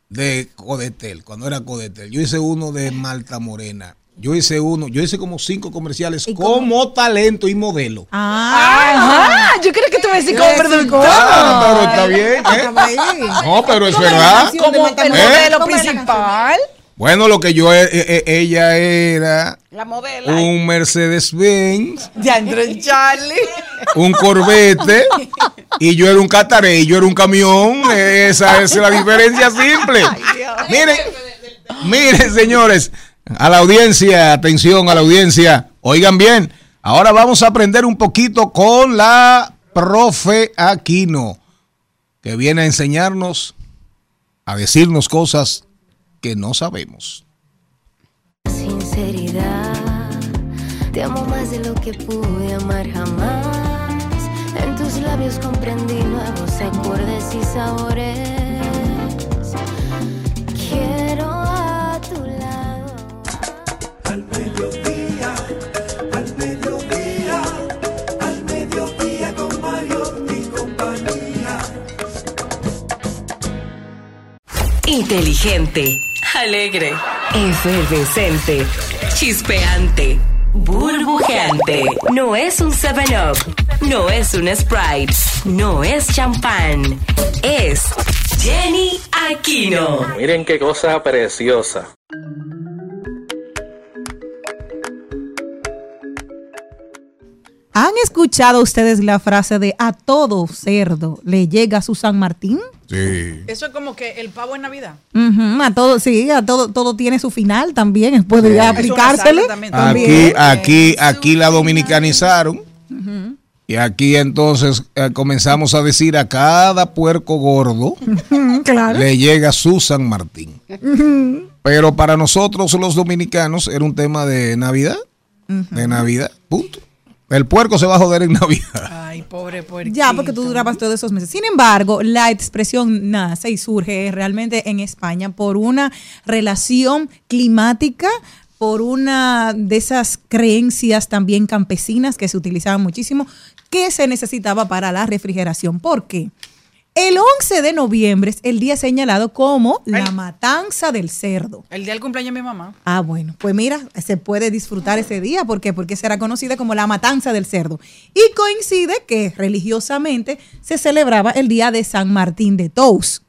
de Codetel, cuando era Codetel. Yo hice uno de Malta Morena. Yo hice uno, yo hice como cinco comerciales como talento y modelo. Ah, yo creo que tú me decís como productor. Ah, pero está bien, ¿eh? No, pero es verdad. Como el ¿Eh? modelo principal. Bueno, lo que yo, eh, eh, ella era La modelo. un Mercedes-Benz, De Andrew Charlie. un Corvette, y yo era un Cataré, y yo era un camión. Esa es la diferencia simple. Miren, miren, señores, a la audiencia, atención a la audiencia, oigan bien, ahora vamos a aprender un poquito con la profe Aquino, que viene a enseñarnos, a decirnos cosas que no sabemos. Sinceridad, te amo más de lo que pude amar jamás. En tus labios comprendí nuevos acordes y sabores. al mediodía, al mediodía, al mediodía con Mario y compañía. Inteligente, alegre, efervescente, chispeante, burbujeante. No es un 7-up, no es un Sprite, no es champán, es Jenny Aquino. Miren qué cosa preciosa. ¿Han escuchado ustedes la frase de a todo cerdo le llega su San Martín? Sí. Eso es como que el pavo en Navidad. Ujú, a todo, sí, a todo, todo tiene su final también, puede Sí. aplicársele. Salsa Aquí, también. aquí, aquí la dominicanizaron. Y aquí entonces eh, comenzamos a decir a cada puerco gordo claro. le llega su San Martín. Pero para nosotros los dominicanos era un tema de Navidad. De Navidad, punto. El puerco se va a joder en Navidad. Ay, pobre puerquito. Ya, porque tú durabas todos esos meses. Sin embargo, la expresión nace y surge realmente en España por una relación climática, por una de esas creencias también campesinas que se utilizaban muchísimo, que se necesitaba para la refrigeración. ¿Por qué? El 11 de noviembre es el día señalado como la matanza del cerdo. El día del cumpleaños de mi mamá. Ah, bueno, pues mira, se puede disfrutar ese día. ¿Por qué? Porque será conocida como la matanza del cerdo. Y coincide que religiosamente se celebraba el día de San Martín de Tous.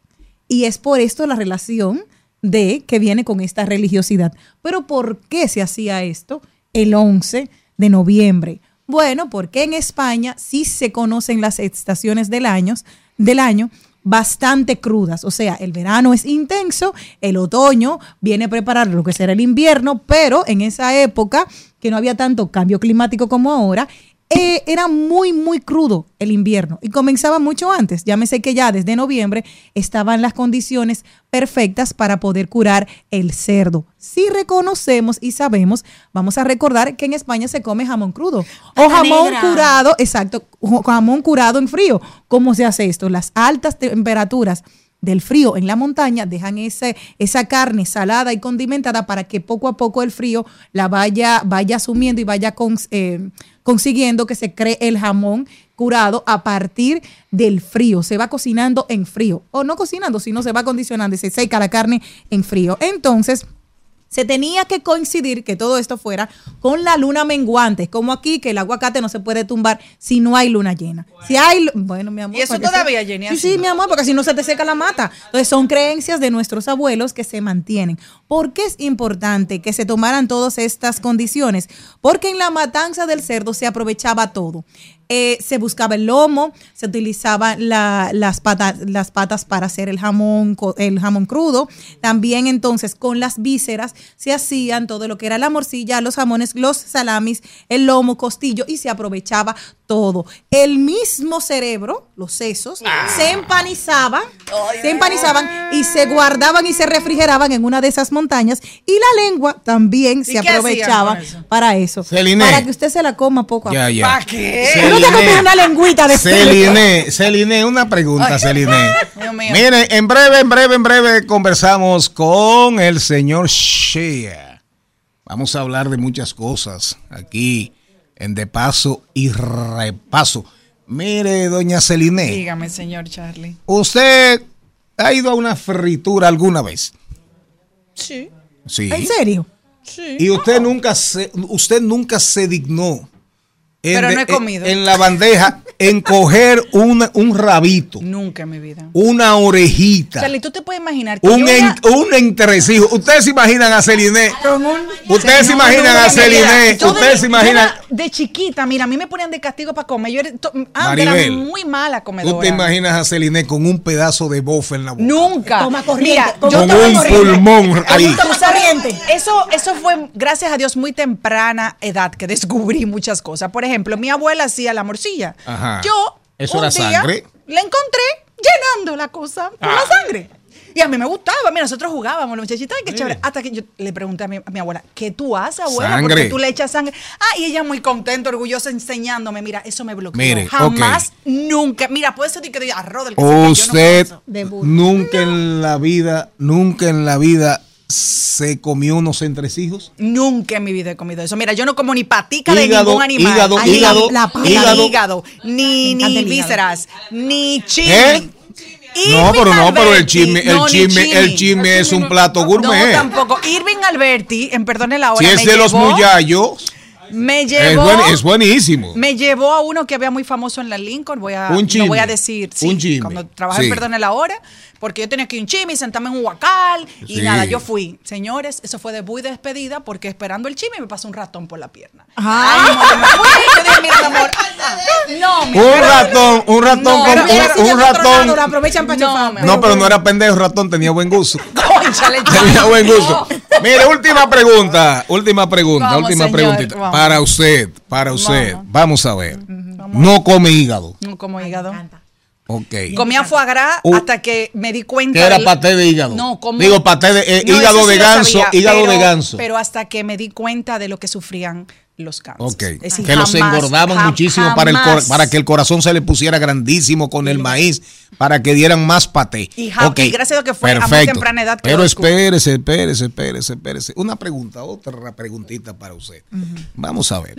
Y es por esto la relación de que viene con esta religiosidad. Pero ¿por qué se hacía esto el 11 de noviembre? Bueno, porque en España sí se conocen las estaciones del año, del año bastante crudas. O sea, el verano es intenso, el otoño viene a preparar lo que será el invierno, pero en esa época que no había tanto cambio climático como ahora, eh, era muy, muy crudo el invierno y comenzaba mucho antes. Llámese que ya desde noviembre estaban las condiciones perfectas para poder curar el cerdo. Si reconocemos y sabemos, vamos a recordar que en España se come jamón crudo o jamón negra. curado, exacto, jamón curado en frío. ¿Cómo se hace esto? Las altas temperaturas del frío en la montaña dejan esa carne salada y condimentada para que poco a poco el frío la vaya, vaya asumiendo y vaya cons- eh, consiguiendo que se cree el jamón curado a partir del frío. Se va cocinando en frío. O no cocinando, sino se va condicionando y se seca la carne en frío. Entonces, se tenía que coincidir que todo esto fuera con la luna menguante, como aquí que el aguacate no se puede tumbar si no hay luna llena. Si hay, bueno, mi amor. ¿Y eso todavía, Jenny, Sí, sí, mi amor, porque si no se te seca la mata. Entonces son creencias de nuestros abuelos que se mantienen. ¿Por qué es importante que se tomaran todas estas condiciones? Porque en la matanza del cerdo se aprovechaba todo. Eh, se buscaba el lomo, se utilizaban la- las, patas, las patas para hacer el jamón, el jamón crudo. También entonces con las vísceras se hacían todo lo que era la morcilla, los jamones, los salamis, el lomo, costillo y se aprovechaba todo. El mismo cerebro, los sesos, se empanizaban, se empanizaban y se guardaban y se refrigeraban en una de esas montañas y la lengua también se aprovechaba eso? para eso. Celine. Para que usted se la coma poco a poco. ya. ¿Para qué? Te comes una lengüita de Celine, Celine, una pregunta, Celine. Dios mío. Mire, en breve, en breve, en breve conversamos con el señor Shea. Vamos a hablar de muchas cosas aquí en De Paso y Repaso. Mire, doña Celine, Dígame, señor Charlie. ¿usted ha ido a una fritura alguna vez? Sí. Sí. ¿En serio? Sí. Y usted nunca se, usted nunca se dignó en, Pero de- no he comido. en la bandeja en coger una- un rabito, Nunca en mi vida. una orejita, Charlie, tú te puedes imaginar que un, en- un entresijo. Ustedes se imaginan a Celine. Ustedes se imaginan a Celine. Ustedes se imaginan. De chiquita, mira, a mí me ponían de castigo para comer. Yo era, to- muy mala comedora. ¿Tú te imaginas a Celine con un pedazo de bofe en la boca? Nunca. Toma corriente, Mira, yo Con un pulmón ahí. Eso, eso fue, gracias a Dios, muy temprana edad que descubrí muchas cosas. Por ejemplo, mi abuela hacía la morcilla. Ajá. Yo, Eso un era día, sangre. la encontré llenando la cosa con la Ah. sangre. Y a mí me gustaba, mira, nosotros jugábamos, la muchachita, ay, qué chévere. Hasta que yo le pregunté a mi, a mi abuela, ¿qué tú haces, abuela? Sangre. Porque tú le echas sangre. Ah, y ella muy contenta, orgullosa, enseñándome, mira, eso me bloqueó. Mire, Jamás, nunca. Mira, puede ser que de arroz del que se cayó, no Usted. De burro. nunca en la vida, nunca en la vida se comió unos entresijos. Nunca en mi vida he comido eso. Mira, yo no como ni patica de ningún animal. hígado, Ay, hígado, la pata, hígado. hígado, ni, ni vísceras, ni chili. ¿Eh? No, pero no, pero el chisme, el no, chisme, el chisme es un plato No, gourmet. tampoco. Irving Alberti, en Perdone la si hora, es me de los muyallos, Me es, llevó, buen- es buenísimo. me llevó a uno que había muy famoso en la Lincoln. Voy a, Un no voy a decir, sí, Un cuando trabajé Sí. en Perdone la hora, porque yo tenía que ir un chisme y sentarme en un huacal. Y Sí. nada, yo fui. Señores, eso fue de muy despedida, porque esperando el chisme me pasó un ratón por la pierna. Ah. Ay, no, me fui. Yo dije, mira, mi amor. No, mi Un amor. ratón, un ratón No, con un, ratón. aprovechan para chafar. No, pero no era pendejo ratón, tenía buen gusto. Cónchale, Tenía chamo. buen gusto. Mire, última pregunta, última pregunta, Vamos, última señor, preguntita. vamos. Para usted, para usted. Vamos, a ver. No come hígado. No como hígado. Ok. Comía foie gras Uh, hasta que me di cuenta. ¿Qué era del- paté de hígado? No, como. Digo, paté de eh, No, hígado sí de ganso, sabía, hígado pero- de ganso. Pero hasta que me di cuenta de lo que sufrían los cánceres. Ok, Es decir, que los engordaban jam- muchísimo para, el cor- para que el corazón se le pusiera grandísimo con el maíz, para que dieran más paté. Y ja- y gracias a que fue a muy perfecto. temprana edad que Pero espérese, espérese, espérese, espérese. Una pregunta, otra preguntita para usted. Vamos a ver.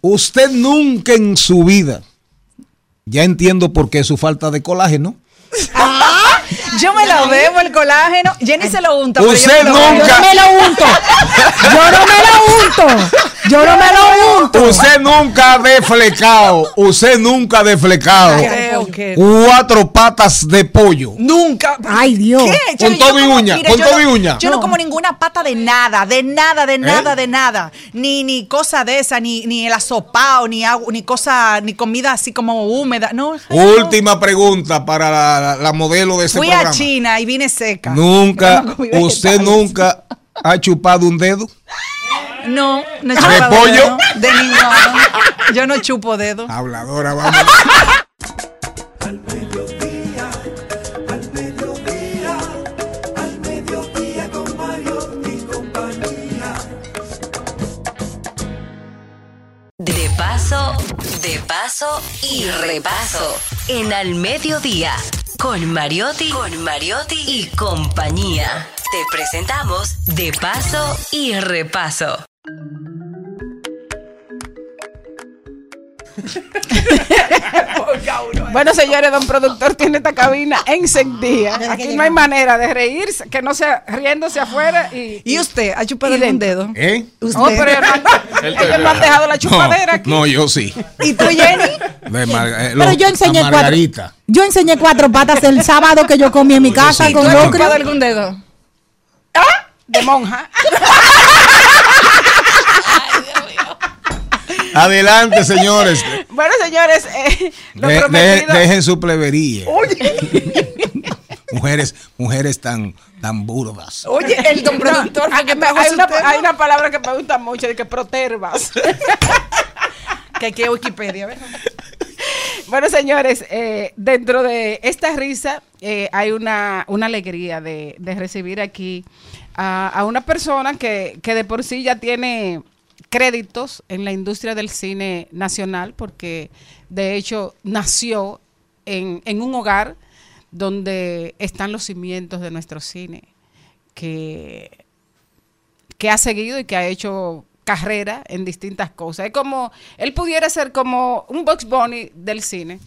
Usted nunca en su vida, ya entiendo por qué su falta de colágeno. Yo me lo bebo el colágeno. Jenny se lo unta. pero yo Usted bebo. nunca- Yo no me lo unto. Yo no me lo unto. Yo no me lo unto. Usted nunca ha deflecado, usted nunca ha deflecado Creo que. cuatro patas de pollo. Nunca. Ay, Dios. ¿Qué? Con Yo todo y uña, con yo todo y uña. Yo no. No. como ninguna pata de nada, de nada, de nada, ¿Eh? de nada. Ni, ni cosa de esa, ni, ni el asopao, ni agua, ni cosa, ni comida así como húmeda. No. Última pregunta para la, la- modelo de este Fui programa. a China y vine seca. Nunca, No usted nunca ha chupado un dedo. No, no he ¿De chupado pollo? dedo, De ninguno. Yo no chupo dedo. Habladora, vamos. Al mediodía, al mediodía, al mediodía con Mario y compañía. De paso, de paso y repaso. En Al Mediodía, con Mariotti, con Mariotti y compañía. Te presentamos De paso y repaso. Bueno, señores, don productor tiene esta cabina encendida. Aquí no hay manera de reírse, que no sea riéndose afuera y. ¿Y usted ha chupado dentro. dedo? ¿Eh? ¿Usted? No, pero ellos no- ellos no han dejado la chupadera No, aquí. no, yo sí. ¿Y tú, Jenny? De Mar- eh, Pero yo enseñé cuatro. Margarita. Yo enseñé cuatro patas el sábado que yo comí en mi casa sí. con ¿Tú has chupado algún dedo? De monja. Adelante, señores. Bueno, señores, eh, lo De- de- prometido. dejen su plebería. mujeres, mujeres tan, tan burdas. Oye, el don productor que hay, una, hay una palabra que me gusta mucho, de que protervas. Que hay que Wikipedia, ¿verdad? Bueno, señores, eh, dentro de esta risa eh, hay una, una alegría de, de recibir aquí a, a una persona que, que de por sí ya tiene créditos en la industria del cine nacional, porque de hecho nació en, en un hogar donde están los cimientos de nuestro cine, que, que ha seguido y que ha hecho carrera en distintas cosas. Es como, él pudiera ser como un Box Bunny del cine,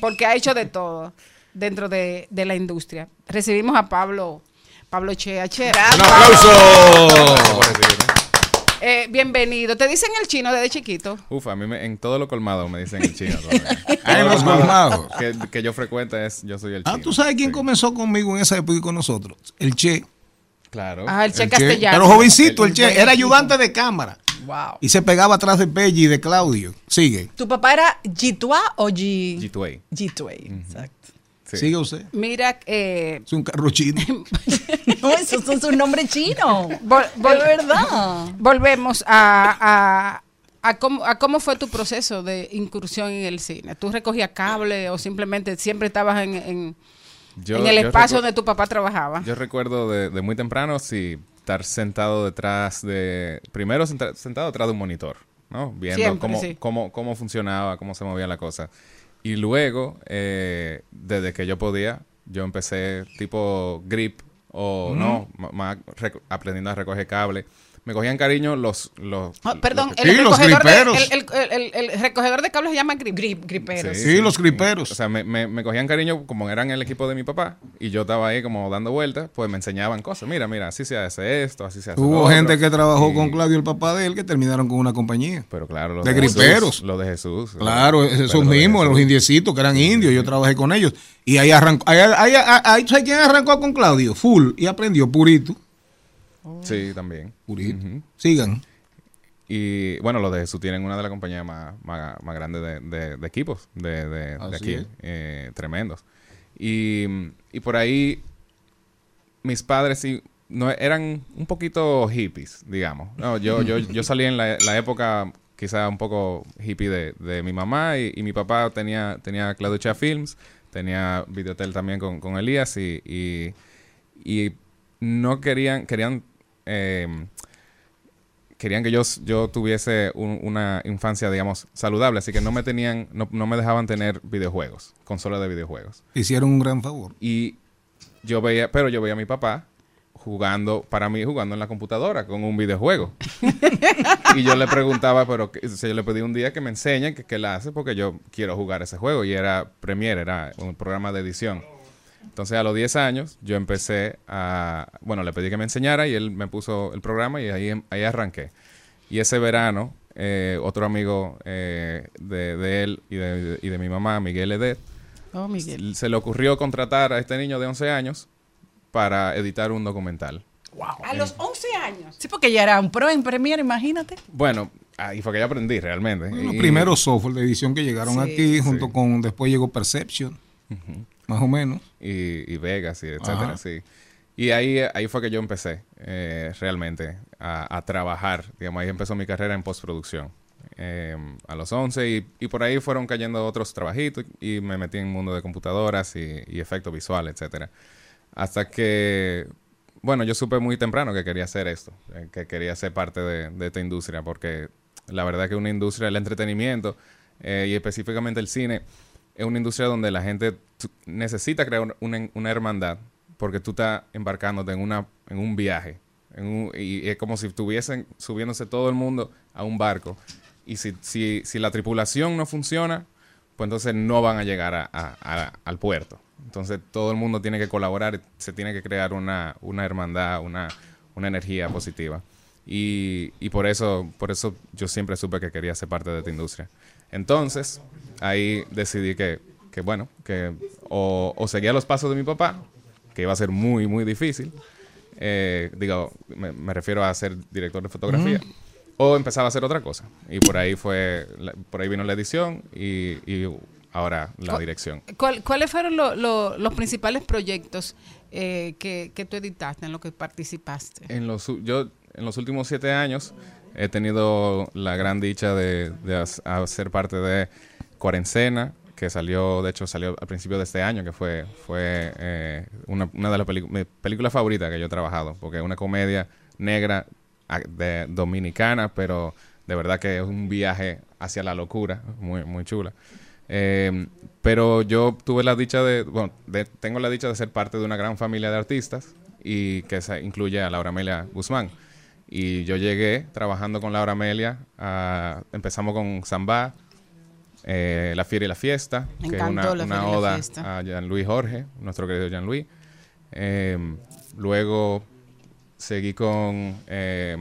porque ha hecho de todo dentro de, de la industria. Recibimos a Pablo, Pablo Chea. Chea. Un aplauso. Eh, bienvenido. ¿Te dicen el chino desde chiquito? Uf, a mí me- en todo lo colmado me dicen el chino. Ah, en los lo colmados. Que, que yo frecuento es yo soy el chino. Ah, ¿tú sabes quién Sí. comenzó conmigo en esa época y con nosotros? El Che. Claro. Ah, el Che El Castellano. Pero jovencito, el, El- Che. Era ayudante de cámara. Wow. Y se pegaba atrás de Peggy y de Claudio. Sigue. ¿Tu papá era G2A o G... G2A. G2A, exacto. Sí. Sigue usted. Mira, eh, Es un carro chino. No, eso es un nombre chino. vol- vol- De verdad. volvemos a, a, a cómo, a cómo fue tu proceso de incursión en el cine. ¿Tú recogías cable o simplemente siempre estabas en, en, Yo- en el espacio donde tu papá trabajaba? Yo recuerdo de, de muy temprano, sí, estar sentado detrás de. Primero senta- sentado detrás de un monitor, ¿no? Viendo Siempre, cómo, sí. cómo, cómo funcionaba, cómo se movía la cosa. Y luego, eh, desde que yo podía, yo empecé tipo grip o no, más aprendiendo a recoger cable. Me cogían cariño los... los Ah, perdón, los- el, Sí, los recogedor de, griperos. el, el- el- el- el recogedor de cables se llama grip, griperos. Sí, los griperos. O sea, me, me- me cogían cariño como eran el equipo de mi papá y yo estaba ahí como dando vueltas, pues me enseñaban cosas. Mira, mira, así se hace esto, así se hace Hubo otro. gente que trabajó Y- con Claudio, el papá de él, que terminaron con una compañía. Pero claro, los de Jesús, griperos. Lo de Jesús. Claro, esos de mismos, los indiecitos que eran indios, yo trabajé con ellos. Y ahí arrancó, ahí, ahí, ahí- ahí- ¿sabes quién arrancó con Claudio? Full, y aprendió purito. Sí, también. Purito. Ujú. Sigan. Y bueno, los de Jesús tienen una de las compañías más, más, más grandes de, de- de equipos de, de- aquí. eh, tremendos. Y, y por ahí mis padres sí no eran un poquito hippies, digamos. No, yo, yo, yo salí en la, la época quizá un poco hippie de, de mi mamá y, y mi papá tenía, tenía Claudia Films, tenía Videotel también con, con Elías y, y, y no querían, querían eh, querían que yo, yo tuviese un- una infancia, digamos, saludable, así que no me tenían, no, no me dejaban tener videojuegos, consolas de videojuegos. Hicieron un gran favor. Y yo veía, pero yo veía a mi papá jugando, para mí jugando en la computadora con un videojuego. y yo le preguntaba, pero o sea, yo le pedí un día que me enseñe que, que él hace porque yo quiero jugar ese juego y era Premiere, era un programa de edición. Entonces a los 10 años yo empecé a, bueno, le pedí que me enseñara y él me puso el programa y ahí, ahí arranqué. Y ese verano, eh, otro amigo eh, de, de él y de, y de mi mamá, Miguel Edet, Oh, Miguel. se le ocurrió contratar a este niño de 11 años para editar un documental. A los 11 años. Sí, porque ya era un pro en Premiere, imagínate. Bueno, ahí fue que yo aprendí realmente. Los primeros software de edición que llegaron Sí, aquí, junto con, después llegó Perception, más o menos. y, y Vegas y etcétera, Ajá. sí. Y ahí, ahí fue que yo empecé eh, realmente a, a trabajar. Digamos, ahí empezó mi carrera en postproducción. eh, a los 11 y, y por ahí fueron cayendo otros trabajitos y me metí en el mundo de computadoras y, y efectos visuales, etcétera. Hasta que, bueno, yo supe muy temprano que quería hacer esto, eh, que quería ser parte de, de esta industria, porque la verdad que una industria del entretenimiento eh, y específicamente el cine es una industria donde la gente necesita crear una, hermandad porque tú estás embarcándote en, una, en un viaje. y es como si estuviesen subiéndose todo el mundo a un barco. Y si, si, si la tripulación no funciona, pues entonces no van a llegar a- al puerto. Entonces todo el mundo tiene que colaborar, se tiene que crear una, una hermandad, una, una energía positiva. Y, y por eso, por eso yo siempre supe que quería ser parte de esta industria. Entonces, ahí decidí que, que bueno, que o, o seguía los pasos de mi papá, que iba a ser muy, muy difícil. eh, digo, me, me refiero a ser director de fotografía. O empezaba a hacer otra cosa. Y por ahí fue, la- por ahí vino la edición y, y ahora la dirección. ¿Cuál- ¿Cuáles fueron lo- lo- los principales proyectos eh, que, que tú editaste, en los que participaste? En los, yo, en los últimos siete años he tenido la gran dicha de, de hac- hacer parte de Cuarencena, que salió, de hecho, salió al principio de este año, que fue, fue eh, una, una de las películas favoritas que yo he trabajado, porque es una comedia negra a- de, dominicana, pero de verdad que es un viaje hacia la locura, muy, muy chula. Eh, pero yo tuve la dicha de, bueno, de- tengo la dicha de ser parte de una gran familia de artistas y que se incluye a Laura Amelia Guzmán. Y yo llegué trabajando con Laura Amelia, a- empezamos con Zambá, eh, La Fiera y la Fiesta, Me que es una, La una oda a Jean-Louis Jorge, nuestro querido Jean-Louis. Eh, luego seguí con... eh,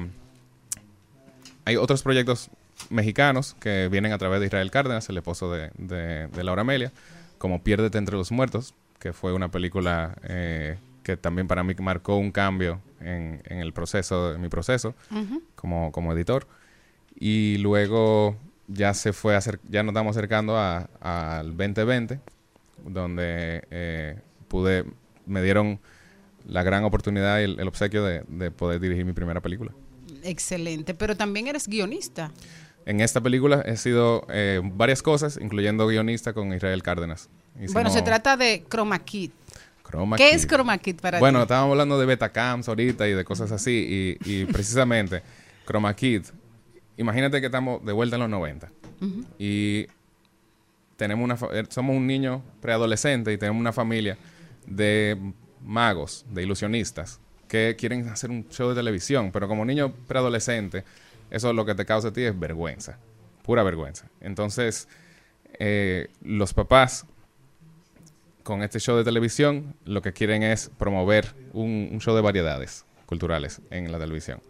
hay otros proyectos mexicanos que vienen a través de Israel Cárdenas, el esposo de, de- de Laura Amelia, como Piérdete entre los muertos, que fue una película que también para mí marcó un cambio en, en el proceso, en mi proceso como, como editor. Y luego ya se fue ya nos estamos acercando a- al 2020, donde eh, pude, me dieron la gran oportunidad y el, el obsequio de, de poder dirigir mi primera película. Excelente, pero también eres guionista. En esta película he sido eh, varias cosas, incluyendo guionista con Israel Cárdenas. Hicimos Bueno, se trata de Chroma Kid. Chroma ¿Qué Key. es Chroma Kid para Bueno, ti? estábamos hablando de Betacams ahorita y de cosas así. Y, y precisamente, Chroma Kid, imagínate que estamos de vuelta en los 90. Ujú. Y tenemos una, fa- eh, somos un niño preadolescente y tenemos una familia de magos, de ilusionistas, que quieren hacer un show de televisión, pero como niño preadolescente, eso lo que te causa a ti es vergüenza, pura vergüenza. Entonces, eh, los papás con este show de televisión lo que quieren es promover un, un show de variedades culturales en la televisión.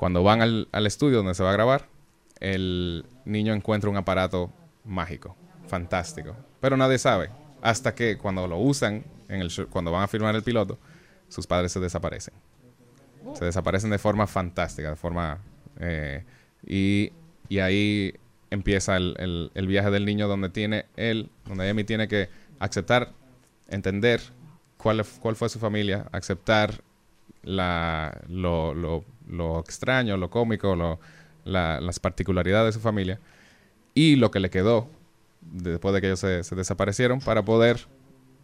Cuando van al, al estudio donde se va a grabar, el niño encuentra un aparato mágico, fantástico, pero nadie sabe hasta que cuando lo usan, en el cuando van a filmar el piloto, sus padres se desaparecen. Se desaparecen de forma fantástica, de forma... eh, y, y ahí empieza el, el- viaje del niño donde tiene él, donde Amy tiene que aceptar, entender cuál, cuál fue su familia, aceptar la, lo- lo extraño, lo cómico, lo- la- las particularidades de su familia y lo que le quedó después de que ellos se, desaparecieron para poder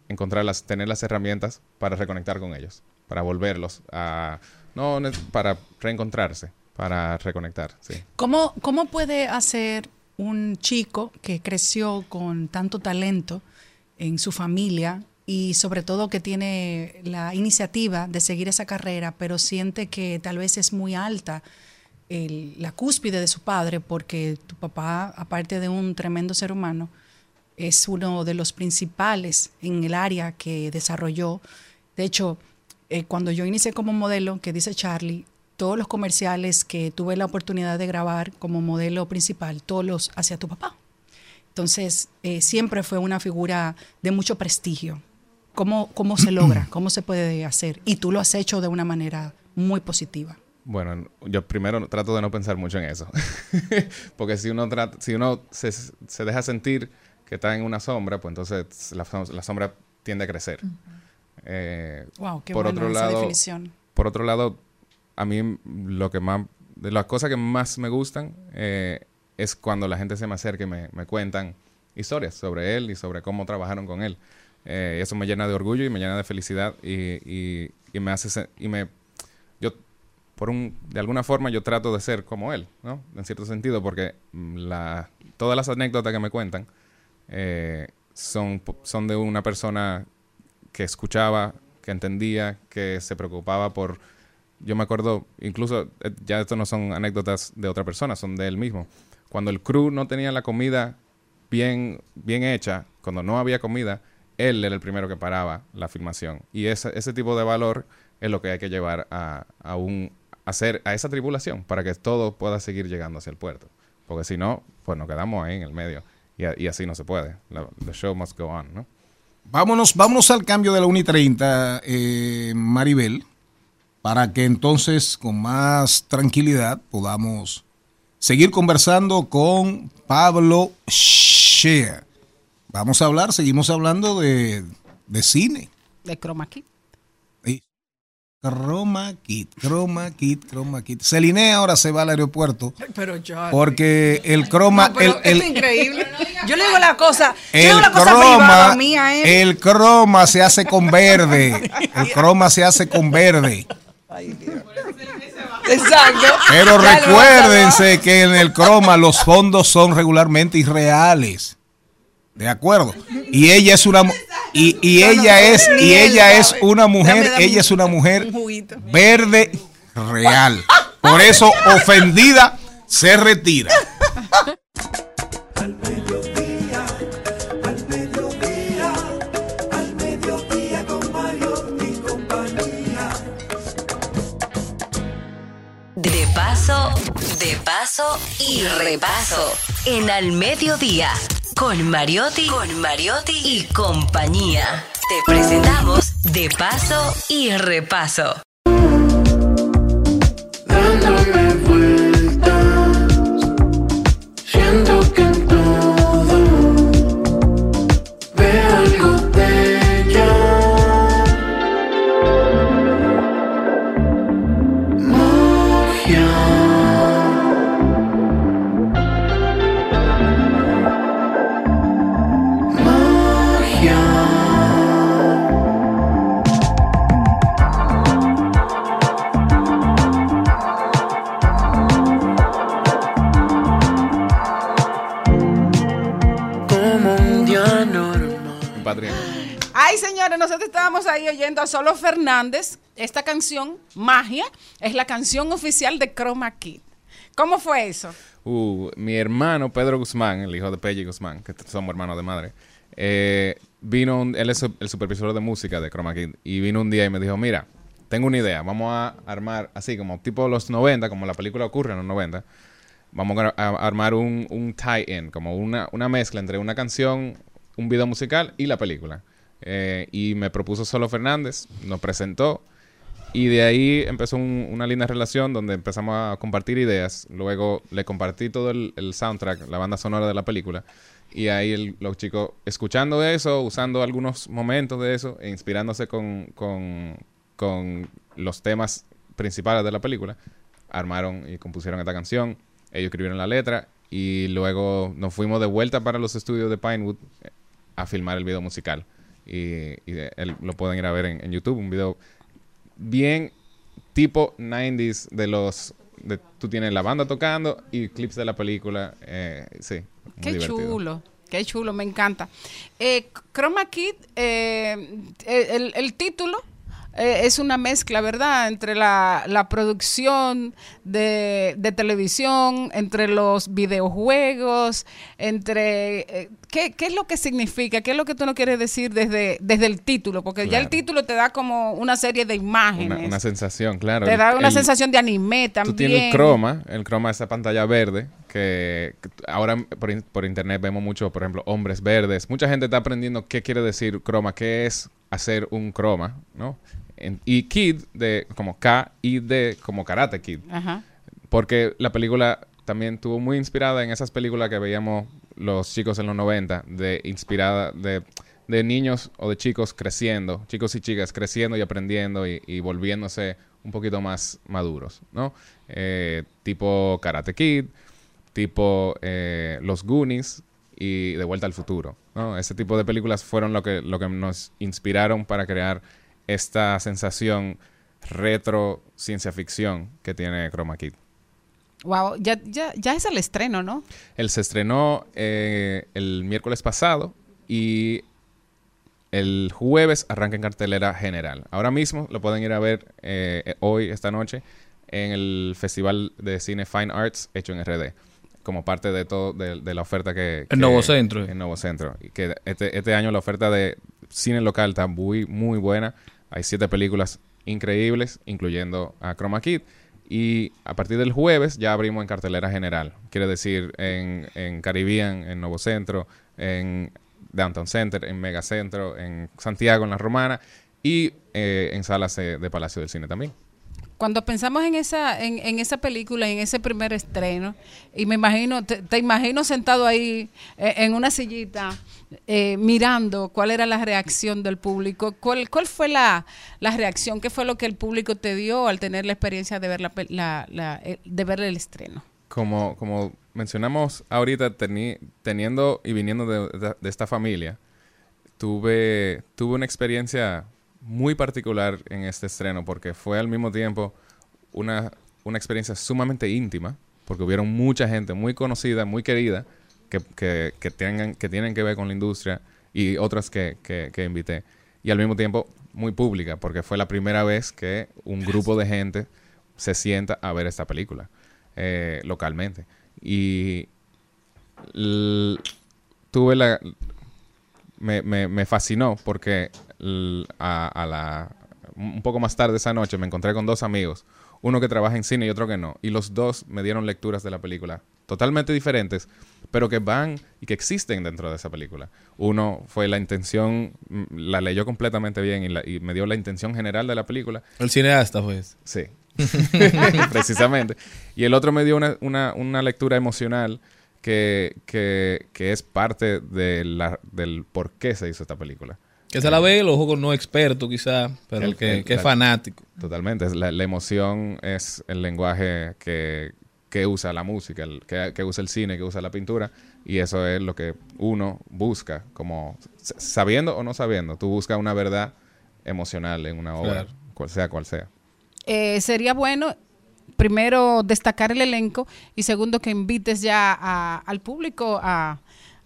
encontrarlas, tener las herramientas para reconectar con ellos, para volverlos a, no, para reencontrarse, para reconectar. ¿Cómo, ¿Cómo puede hacer un chico que creció con tanto talento en su familia y sobre todo que tiene la iniciativa de seguir esa carrera, pero siente que tal vez es muy alta la cúspide de su padre, porque tu papá, aparte de un tremendo ser humano, es uno de los principales en el área que desarrolló. De hecho, eh, cuando yo inicié como modelo, que dice Charlie, todos los comerciales que tuve la oportunidad de grabar como modelo principal, todos los hacía tu papá. Entonces, eh, siempre fue una figura de mucho prestigio. ¿Cómo, ¿Cómo se logra? ¿Cómo se puede hacer? Y tú lo has hecho de una manera muy positiva. Bueno, yo primero trato de no pensar mucho en eso. Porque si uno trata, si uno se, se deja sentir que está en una sombra, pues entonces la, la sombra tiende a crecer. Eh, Wow, qué por buena otro esa lado, definición. por otro lado, a mí lo que más, de las cosas que más me gustan eh, es cuando la gente se me acerca y me, me cuentan historias sobre él y sobre cómo trabajaron con él. Eh, eso me llena de orgullo y me llena de felicidad y, y- me hace y me yo por un de alguna forma yo trato de ser como él, ¿no? En cierto sentido porque mm, la todas las anécdotas que me cuentan eh, son son de una persona que escuchaba, que entendía, que se preocupaba por... Yo me acuerdo, incluso, eh, ya esto no son anécdotas de otra persona, son de él mismo. Cuando el crew no tenía la comida bien, bien hecha, cuando no había comida, él era el primero que paraba la filmación. Y ese, ese tipo de valor es lo que hay que llevar a, a un, hacer, a esa tribulación para que todo pueda seguir llegando hacia el puerto. Porque si no, pues nos quedamos ahí en el medio. Y, y así no se puede. The show must go on, ¿no? Vámonos, vámonos al cambio de la 1 y 30, eh, Maribel, para que entonces con más tranquilidad podamos seguir conversando con Pablo Shea. Vamos a hablar, seguimos hablando de, de cine. De Chroma Key. Y- Chroma Kit, Chroma Kit, Chroma Kit. Celine ahora se va al aeropuerto Pero yo. porque el croma, No, pero el, esto el- es increíble. Yo le digo la cosa. Yo le el digo la cosa privada mía el croma se hace con verde. El croma se hace con verde. Exacto. Pero recuérdense que en el croma los fondos son regularmente irreales. ¿De acuerdo? Y ella es una y, y ella es y ella es una mujer, ella es una mujer verde real. Por eso ofendida se retira. Al mediodía con Mario y compañía. De paso, de paso y repaso. En Al Mediodía, con Mariotti, con Mariotti y compañía. Te presentamos De paso y repaso. Señores, nosotros estábamos ahí oyendo a Solo Fernández. Esta canción, Magia, es la canción oficial de Chroma Kid. ¿Cómo fue eso? Uh, mi hermano Pedro Guzmán, el hijo de Peggy Guzmán, que somos hermanos de madre, eh, vino, un- él es el supervisor de música de Chroma Kid, y vino un día y me dijo, mira, tengo una idea, vamos a armar así como tipo los 90, como la película ocurre en los 90, vamos a armar un, un tie-in, como una, una mezcla entre una canción, un video musical y la película. Eh, y me propuso Solo Fernández, nos presentó, y de ahí empezó un- una linda relación donde empezamos a compartir ideas. Luego le compartí todo el, el soundtrack, la banda sonora de la película. Y ahí el- los chicos escuchando eso, usando algunos momentos de eso, e inspirándose con, con, con los temas principales de la película, armaron y compusieron esta canción. Ellos escribieron la letra y luego nos fuimos de vuelta para los estudios de Pinewood eh, a filmar el video musical. Y, y de- el- lo pueden ir a ver en, en YouTube, un video bien tipo 90s de los de, tú tienes la banda tocando y clips de la película eh, sí Qué divertido. chulo, qué chulo, me encanta. Eh, Chroma Kid, eh, el, el título eh, es una mezcla, ¿verdad?, entre la, la producción de, de televisión, entre los videojuegos, entre... eh, ¿qué, qué es lo que significa? ¿Qué es lo que tú no quieres decir desde, desde el título? Porque ya el título te da como una serie de imágenes. una, una sensación claro te da una el- sensación de anime también. Tú tienes el croma, el croma es esa pantalla verde que, ahora por, por internet vemos mucho, por ejemplo, hombres verdes. Mucha gente está aprendiendo qué quiere decir croma, qué es hacer un croma, ¿no? En- y Kid, de, como K y D, como Karate Kid. Ajá. Porque la película también estuvo muy inspirada en esas películas que veíamos los chicos en los 90, de inspirada de, de niños o de chicos creciendo, chicos y chicas creciendo y aprendiendo y, y volviéndose un poquito más maduros, ¿no? Eh, tipo Karate Kid, tipo eh, Los Goonies y De Vuelta al Futuro, ¿no? Ese tipo de películas fueron lo que, lo que nos inspiraron para crear esta sensación retro ciencia ficción que tiene Chroma Kid. Wow, ya, ya, ya es el estreno, ¿no? Él se estrenó eh, el miércoles pasado y el jueves arranca en cartelera general. Ahora mismo lo pueden ir a ver eh, eh, hoy, esta noche, en el Festival de Cine Fine Arts hecho en RD. Como parte de todo, de, de la oferta que... En Nuevo Centro. En Nuevo Centro. Y que este, este año la oferta de cine local está muy, muy buena. Hay siete películas increíbles, incluyendo a Chroma Kid. Y a partir del jueves ya abrimos en cartelera general. Quiere decir en, en Caribbean, en Nuevo Centro, en Downtown Center, en Mega Centro, en Santiago, en La Romana y eh, en salas de, Palacio del Cine también. Cuando pensamos en esa, en, esa película, en ese primer estreno, y me imagino, te, te imagino sentado ahí eh, en una sillita, eh, mirando cuál era la reacción del público, cuál, cuál fue la, la reacción, qué fue lo que el público te dio al tener la experiencia de ver la, eh, de ver el estreno. como, como mencionamos ahorita, teni- teniendo y viniendo de, de- de esta familia, tuve, tuve una experiencia muy particular en este estreno porque fue al mismo tiempo una, una experiencia sumamente íntima, porque hubieron mucha gente muy conocida, muy querida, que, que, que tengan, que tienen que ver con la industria y otras que, que, que invité. Y al mismo tiempo muy pública, porque fue la primera vez que un grupo de gente se sienta a ver esta película eh, localmente. Y tuve la... Me, me, me fascinó porque a, a la, un poco más tarde esa noche me encontré con dos amigos, uno que trabaja en cine y otro que no, y los dos me dieron lecturas de la película totalmente diferentes, pero que van y que existen dentro de esa película. Uno fue la intención, mm, la leyó completamente bien y, la- y me dio la intención general de la película. El cineasta, pues. Sí, precisamente. Y el otro me dio una, una, una lectura emocional que, que, que es parte de la, del por qué se hizo esta película. Que se la ve el ojo no experto, quizá, pero El- que, el- que es fanático. Totalmente. La, la emoción es el lenguaje que, que usa la música, el- que, que usa el cine, que usa la pintura. Y eso es lo que uno busca, como sabiendo o no sabiendo. Tú buscas una verdad emocional en una obra, Claro. cual sea cual sea. Eh, sería bueno, primero, destacar el elenco y segundo, que invites ya a- al público a,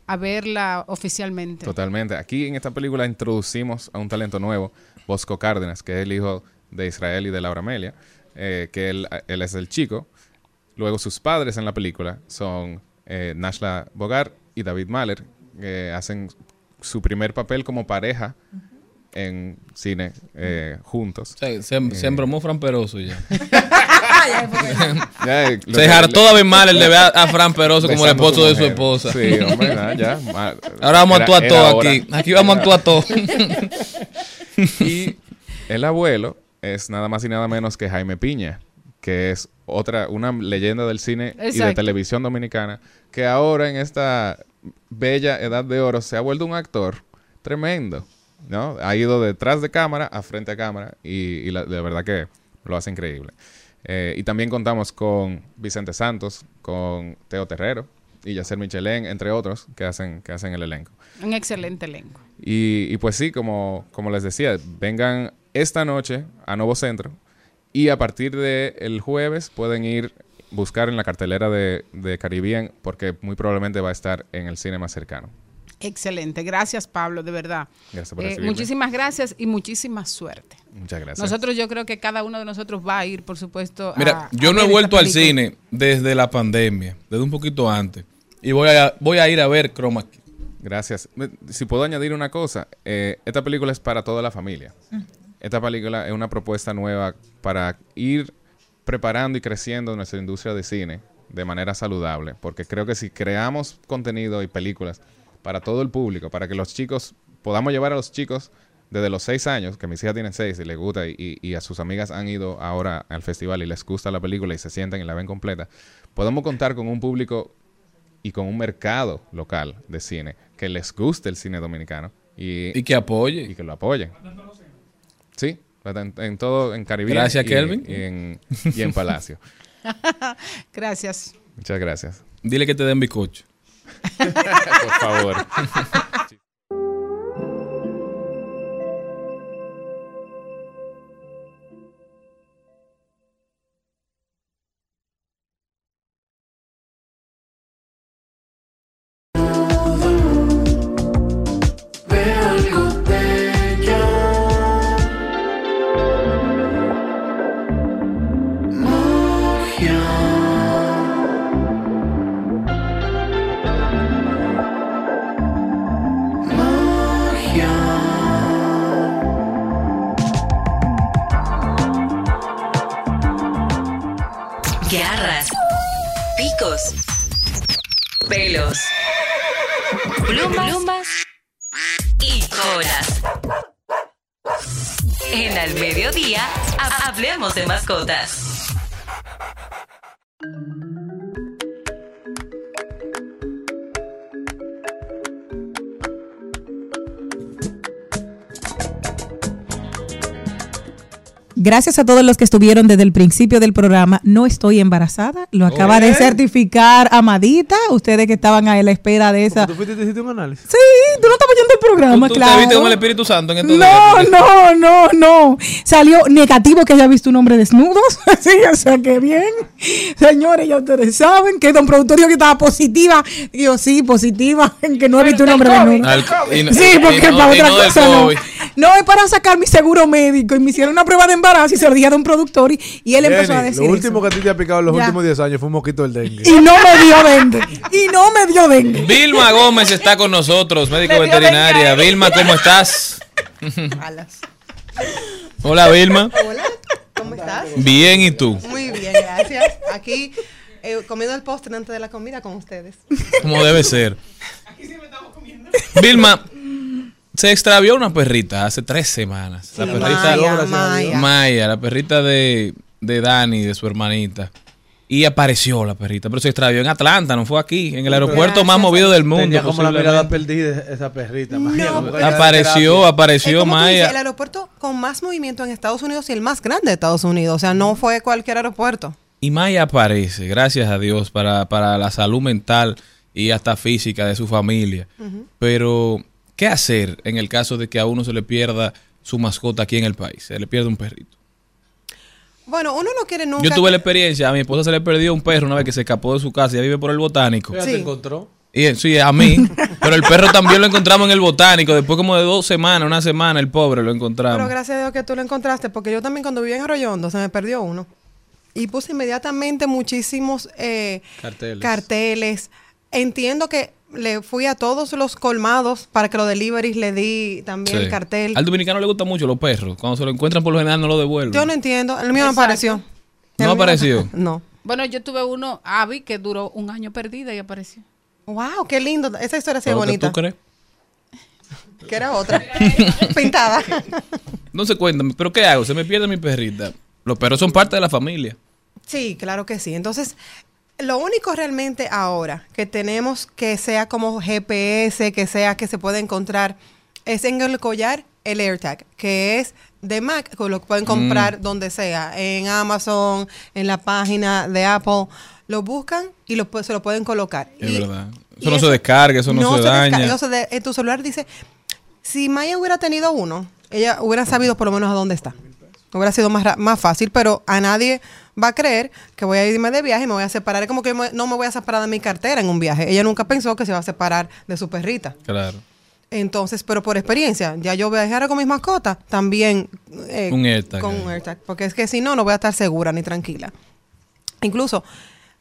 a verla oficialmente. Totalmente. Aquí en esta película introducimos a un talento nuevo, Bosco Cárdenas, que es el hijo de Israel y de Laura Amelia, eh, que él, él es el chico. Luego sus padres en la película son eh, Nashla Bogar y David Mahler, que hacen su primer papel como pareja en cine eh, juntos. Se, se, Eh, se embromó Fran Peroso ya. ya, eh, se hartó David Mahler de ver a, a Fran Peroso como el esposo de su esposa. Sí, hombre, nada, ya. Ahora vamos a actuar todo hora. aquí. Aquí vamos a actuar todo. y el abuelo es nada más y nada menos que Jaime Piña, que es otra, una leyenda del cine y de Exacto. televisión dominicana, que ahora en esta bella edad de oro se ha vuelto un actor tremendo, ¿no? Ha ido detrás de cámara a frente a cámara y, y la- de verdad que lo hace increíble. Eh, y también contamos con Vicente Santos, con Teo Terrero y Yacer Michelén, entre otros, que hacen, que hacen el elenco. Un excelente elenco. Y, y pues sí, como, como les decía, vengan esta noche a Nuevo Centro y a partir del jueves pueden ir buscar en la cartelera de, de Caribbean porque muy probablemente va a estar en el cine más cercano. Excelente. Gracias, Pablo, de verdad. Gracias por Eh, muchísimas gracias y muchísima suerte. Muchas gracias. Nosotros, yo creo que cada uno de nosotros va a ir, por supuesto. Mira, a- yo a no he vuelto al cine desde la pandemia, desde un poquito antes. Y voy a, voy a ir a ver Chroma Key. Gracias. Si puedo añadir una cosa, eh, esta película es para toda la familia. Esta película es una propuesta nueva para ir preparando y creciendo nuestra industria de cine de manera saludable, porque creo que si creamos contenido y películas para todo el público, para que los chicos podamos llevar a los chicos desde los seis años, que mis hijas tienen seis y les gusta, y, a sus amigas han ido ahora al festival y les gusta la película y se sientan y la ven completa, podemos contar con un público y con un mercado local de cine que les guste el cine dominicano y, Y que apoye. y que lo apoyen. Sí, en, en todo, en Caribe. Gracias, y, Kelvin. Y en, y en Palacio. Gracias. Muchas gracias. Dile que te den bizcocho. Por favor. En Al Mediodía, ha- hablemos de mascotas. Gracias a todos los que estuvieron desde el principio del programa. No estoy embarazada. Lo acaba de certificar Amadita. Ustedes que estaban a la espera de esa. ¿Tú fuiste y te hiciste un análisis? Sí, tú no estabas oyendo el programa, ¿Tú, tú claro. te viste como el Espíritu Santo en estos No, días? no, no, no. Salió negativo que haya visto un hombre desnudo. sí, o sea, que bien. Señores, ya ustedes saben que don productor dijo que estaba positiva. Y yo, sí, positiva, en que no he visto un hombre desnudo. Al- y no- sí, porque no- para y otra no cosa no. No, es para sacar mi seguro médico. Y me hicieron una prueba de embarazo y se lo dije a un productor y, y él empezó a decir Lo último eso. que a ti te ha picado en los Ya. últimos 10 años fue un mosquito del dengue. Y no me dio dengue. Y no me dio dengue. Vilma Gómez está con nosotros, médico veterinaria. dengue. Vilma, ¿cómo estás? Hola, Vilma. Hola, ¿cómo estás? Bien, ¿y tú? Muy bien, gracias. Aquí eh, comiendo el postre antes de la comida con ustedes. Como debe ser. Vilma, se extravió una perrita hace tres semanas. La perrita Maya, Maya. Maya, la perrita de, de Dani, de su hermanita. Y apareció la perrita, pero se extravió en Atlanta, no fue aquí, en el aeropuerto más movido del mundo. Tenía como la mirada perdida esa perrita. Apareció, apareció Es como tú dices, Maya. el aeropuerto con más movimiento en Estados Unidos y el más grande de Estados Unidos. O sea, no fue cualquier aeropuerto. Y Maya aparece, gracias a Dios, para, para la salud mental y hasta física de su familia. Pero, ¿qué hacer en el caso de que a uno se le pierda su mascota aquí en el país? Se le pierde un perrito. Bueno, uno no quiere nunca. Yo tuve la experiencia, a mi esposa se le perdió un perro una vez que se escapó de su casa, ella vive por el botánico. Ella te encontró. Y, sí, a mí. pero el perro también lo encontramos en el botánico. Después como de dos semanas, una semana, el pobre lo encontramos. Pero gracias a Dios que tú lo encontraste, porque yo también cuando vivía en Arroyondo se me perdió uno. Y puse inmediatamente muchísimos eh, Carteles. carteles. Entiendo que le fui a todos los colmados para que los deliveries le di también Sí. el cartel. Al dominicano le gustan mucho los perros. Cuando se lo encuentran por lo general no lo devuelven. Yo no entiendo, el mío no apareció. ¿No El apareció? No. Bueno, yo tuve uno, Abby, que duró un año perdida y apareció. Wow, qué lindo. Esa historia sí es ¿Lo que bonita. ¿Tú crees? Que era otra. Pintada. No se cuentan. ¿Pero qué hago? Se me pierde mi perrita. Los perros son parte de la familia. Sí, claro que sí. Entonces, lo único realmente ahora que tenemos que sea como GPS, que sea que se puede encontrar, es en el collar el AirTag, que es de Mac, que lo pueden comprar Mm. donde sea, en Amazon, en la página de Apple. Lo buscan y lo, se lo pueden colocar. Es Y- verdad. Eso no se descarga, eso no, se, descarga. daña. Entonces, de- en tu celular dice, si Maya hubiera tenido uno, ella hubiera sabido por lo menos a dónde está. Hubiera sido más, más fácil, pero a nadie va a creer que voy a irme de viaje y me voy a separar. Es como que me- no me voy a separar de mi cartera en un viaje. Ella nunca pensó que se iba a separar de su perrita. Claro. Entonces, pero por experiencia, ya yo viajara con mis mascotas, también eh, Un AirTag con un AirTag, porque es que si no, no voy a estar segura ni tranquila. Incluso,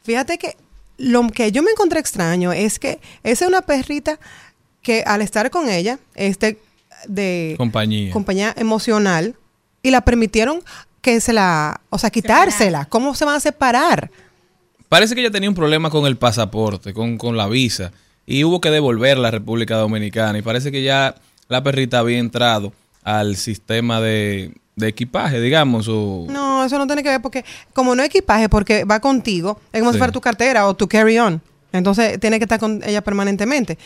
fíjate que lo que yo me encontré extraño es que esa es una perrita que al estar con ella, este de Compañía. compañía emocional, y la permitieron que se la, o sea, quitársela. ¿Cómo se van a separar? Parece que ella tenía un problema con el pasaporte, con, con la visa, y hubo que devolverla a la República Dominicana. Y parece que ya la perrita había entrado al sistema de, de equipaje, digamos. O, No, eso no tiene que ver porque como no es equipaje, porque va contigo, es como Sí. si fuera tu cartera o tu carry-on. Entonces tiene que estar con ella permanentemente.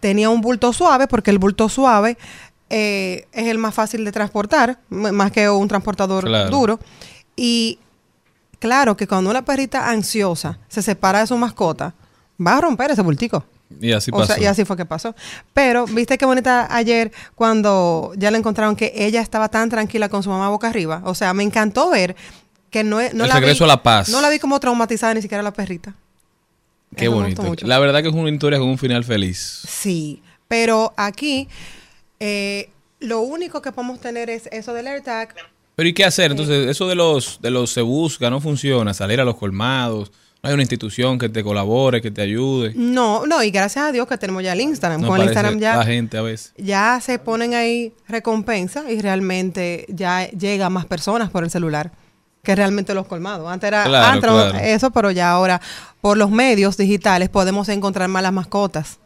Tenía un bulto suave porque el bulto suave eh, es el más fácil de transportar, más que un transportador Claro. duro. Y claro que cuando una perrita ansiosa se separa de su mascota, va a romper ese bultico. y así O pasó. sea, y así fue que pasó. Pero, viste qué bonita ayer cuando ya le encontraron que ella estaba tan tranquila con su mamá boca arriba. O sea, me encantó ver que no, no El la regreso vi, a la paz. No la vi como traumatizada ni siquiera la perrita. Qué Eso bonito. La verdad que es una historia con un final feliz. Sí, pero aquí eh, lo único que podemos tener es eso del AirTag. Pero ¿y qué hacer? Entonces, eso de los de los se busca no funciona, salir a los colmados, no hay una institución que te colabore, que te ayude. No, no, y gracias a Dios que tenemos ya el Instagram. No Con el Instagram ya la gente a veces. ya se ponen ahí recompensas y realmente ya llega más personas por el celular que realmente los colmados. Antes era Claro, antes claro. eso, pero ya ahora por los medios digitales podemos encontrar más las mascotas.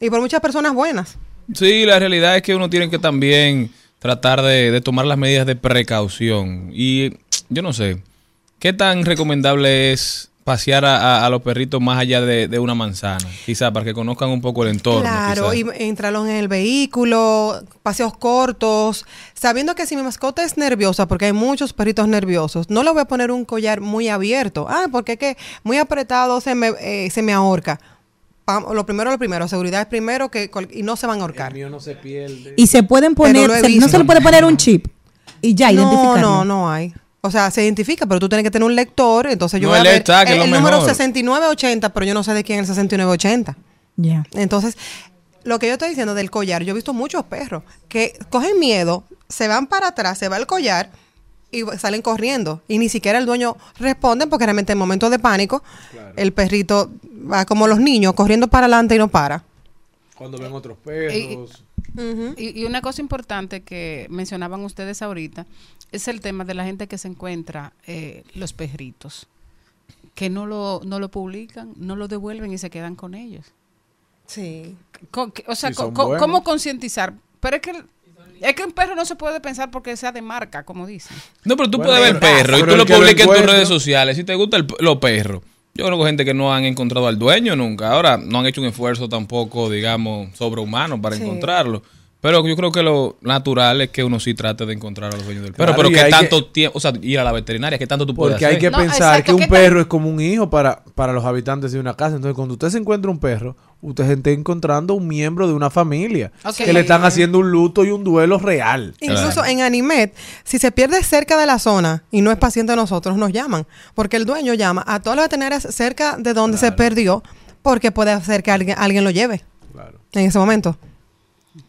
Y por muchas personas buenas. Sí, la realidad es que uno tiene que también tratar de, de tomar las medidas de precaución. Y yo no sé, ¿qué tan recomendable es pasear a, a- los perritos más allá de, de una manzana? Quizá para que conozcan un poco el entorno. Claro, quizá. y entrarlos en el vehículo, paseos cortos, sabiendo que si mi mascota es nerviosa, porque hay muchos perritos nerviosos, no le voy a poner un collar muy abierto. Ah, porque es que muy apretado se me, eh, se me ahorca. Lo primero, lo primero, seguridad es primero que y no se van a ahorcar. mío no se pierde. Y se pueden poner, se- no se le puede poner un chip y ya no, identificarlo. no, no hay. O sea, se identifica, pero tú tienes que tener un lector. Entonces yo No, voy a el ver AirTag es el, lo el número mejor. 6980, pero yo no sé de quién es el 6980. Ya. Entonces, lo que yo estoy diciendo del collar, yo he visto muchos perros que cogen miedo, se van para atrás, se va el collar y salen corriendo. Y ni siquiera el dueño responde porque realmente en momentos de pánico, el perrito va como los niños, corriendo para adelante y no para. Cuando ven otros perros. Y, y una cosa importante que mencionaban ustedes ahorita es el tema de la gente que se encuentra eh, los perritos, que no lo, no lo publican, no lo devuelven y se quedan con ellos. Sí. O sea, Sí, co- son co- buenos. ¿cómo concientizar? Pero es que, es que un perro no se puede pensar porque sea de marca, como dicen. No, pero tú Bueno, puedes ver pero- perros y tú lo el que publicas en tus redes sociales. Si te gustan los perros. Yo conozco gente que no han encontrado al dueño nunca. Ahora no han hecho un esfuerzo tampoco, digamos, sobrehumano para Sí. encontrarlo. Pero yo creo que lo natural es que uno sí trate de encontrar a los dueños del perro. Claro, pero que hay tanto tiempo, o sea, ir a la veterinaria, que tanto tú puedes Porque hay que No, pensar exacto, que un perro es como un hijo para, para los habitantes de una casa. Entonces, cuando usted se encuentra un perro, usted está encontrando un miembro de una familia que le están haciendo un luto y un duelo real. Incluso en Animet, si se pierde cerca de la zona y no es paciente de nosotros, nos llaman. Porque el dueño llama a todas las veterinarias cerca de donde se perdió porque puede hacer que alguien, alguien lo lleve en ese momento.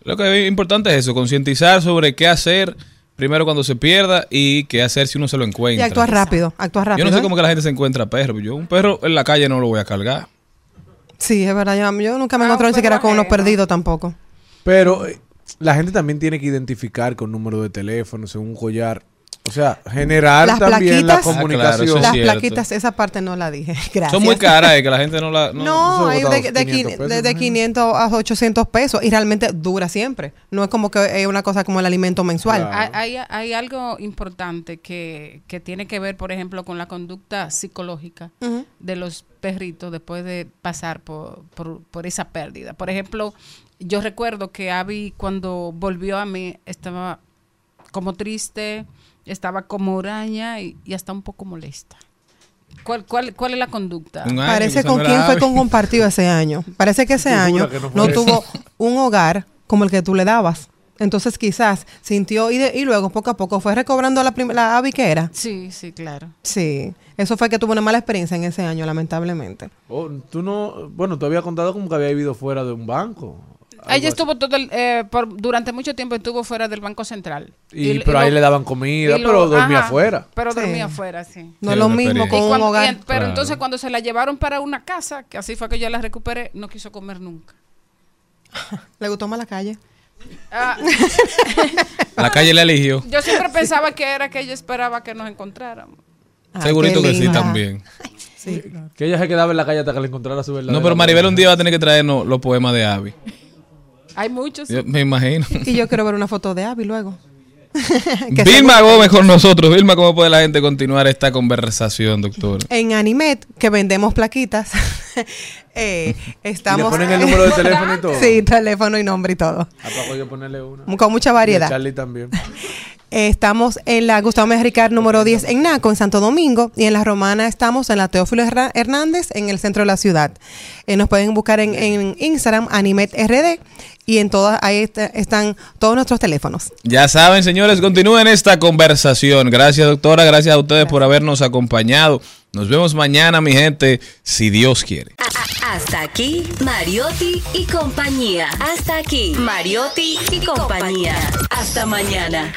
Lo que es importante es eso, concientizar sobre qué hacer primero cuando se pierda y qué hacer si uno se lo Y encuentra. actuar rápido, actuar rápido. Yo no sé ¿eh? cómo que la gente se encuentra perro. Yo un perro en la calle no lo voy a cargar. Sí, es verdad. Yo, yo nunca me Ah, encontré ni un siquiera con unos perdidos tampoco. Pero eh, la gente también tiene que identificar con número de teléfono, según un collar. O sea, generar Las también la plaquitas, comunicación. las plaquitas, esa parte no la dije. Gracias. Son muy caras, es que la gente no la... No, No, hay de, de 500 quin- pesos, de- de imagino. 500 a 800 pesos y realmente dura siempre. No es como que es una cosa como el alimento mensual. Claro. Hay, hay- hay algo importante que, que tiene que ver, por ejemplo, con la conducta psicológica de los perritos después de pasar por, por, por esa pérdida. Por ejemplo, yo recuerdo que Abby cuando volvió a mí estaba como triste, estaba como huraña y, y hasta un poco molesta. ¿Cuál, cuál, cuál es la conducta? Año, Parece con quién fue con compartido ese año. Parece que ese año que no tuvo un hogar como el que tú le dabas. Entonces quizás sintió y, de- y luego poco a poco fue recobrando la, la Abby que era. Sí, sí, claro. Sí, eso fue que tuvo una mala experiencia en ese año, lamentablemente. Oh, tú no, bueno, tú habías contado como que había vivido fuera de un banco. Ella estuvo todo el, eh, por, durante mucho tiempo estuvo fuera del Banco Central. Y, pero ahí lo- le daban comida, lo- pero dormía ajá, afuera. Pero Sí. dormía afuera, sí. No es lo mismo con un cuando- y hogar. en- pero Claro. entonces cuando se la llevaron para una casa, que así fue que yo la recuperé, no quiso comer nunca. Le gustó más la calle. Ah, La calle le eligió. yo siempre pensaba que era que ella esperaba que nos encontráramos. Ay, Segurito que sí también. Sí. Que ella se quedaba en la calle hasta que le encontrara su verdadera No, pero Maribel un día va a tener que traernos los poemas de Abby. Hay muchos. Yo me imagino. Y yo quiero ver una foto de Abby luego. Vilma Gómez con nosotros. Vilma, ¿cómo puede la gente continuar esta conversación, doctor? En Animet, que vendemos plaquitas, eh, estamos... Y le ponen el número de teléfono y todo. Sí, teléfono y nombre y todo. Ah, pues que ponerle una. Con mucha Y a variedad. Charlie también. Eh, Estamos en la Gustavo Mejía Ricard número 10 en Naco, en Santo Domingo. Y en la Romana estamos en la Teófilo Hernández, en el centro de la ciudad. Eh, nos pueden buscar en, en Instagram, AnimetRD. Y en todas, ahí está- están todos nuestros teléfonos. Ya saben, señores, continúen esta conversación. Gracias, doctora. Gracias a ustedes por habernos acompañado. Nos vemos mañana, mi gente, si Dios quiere. Hasta aquí, Mariotti y compañía. Hasta aquí, Mariotti y compañía. Hasta mañana.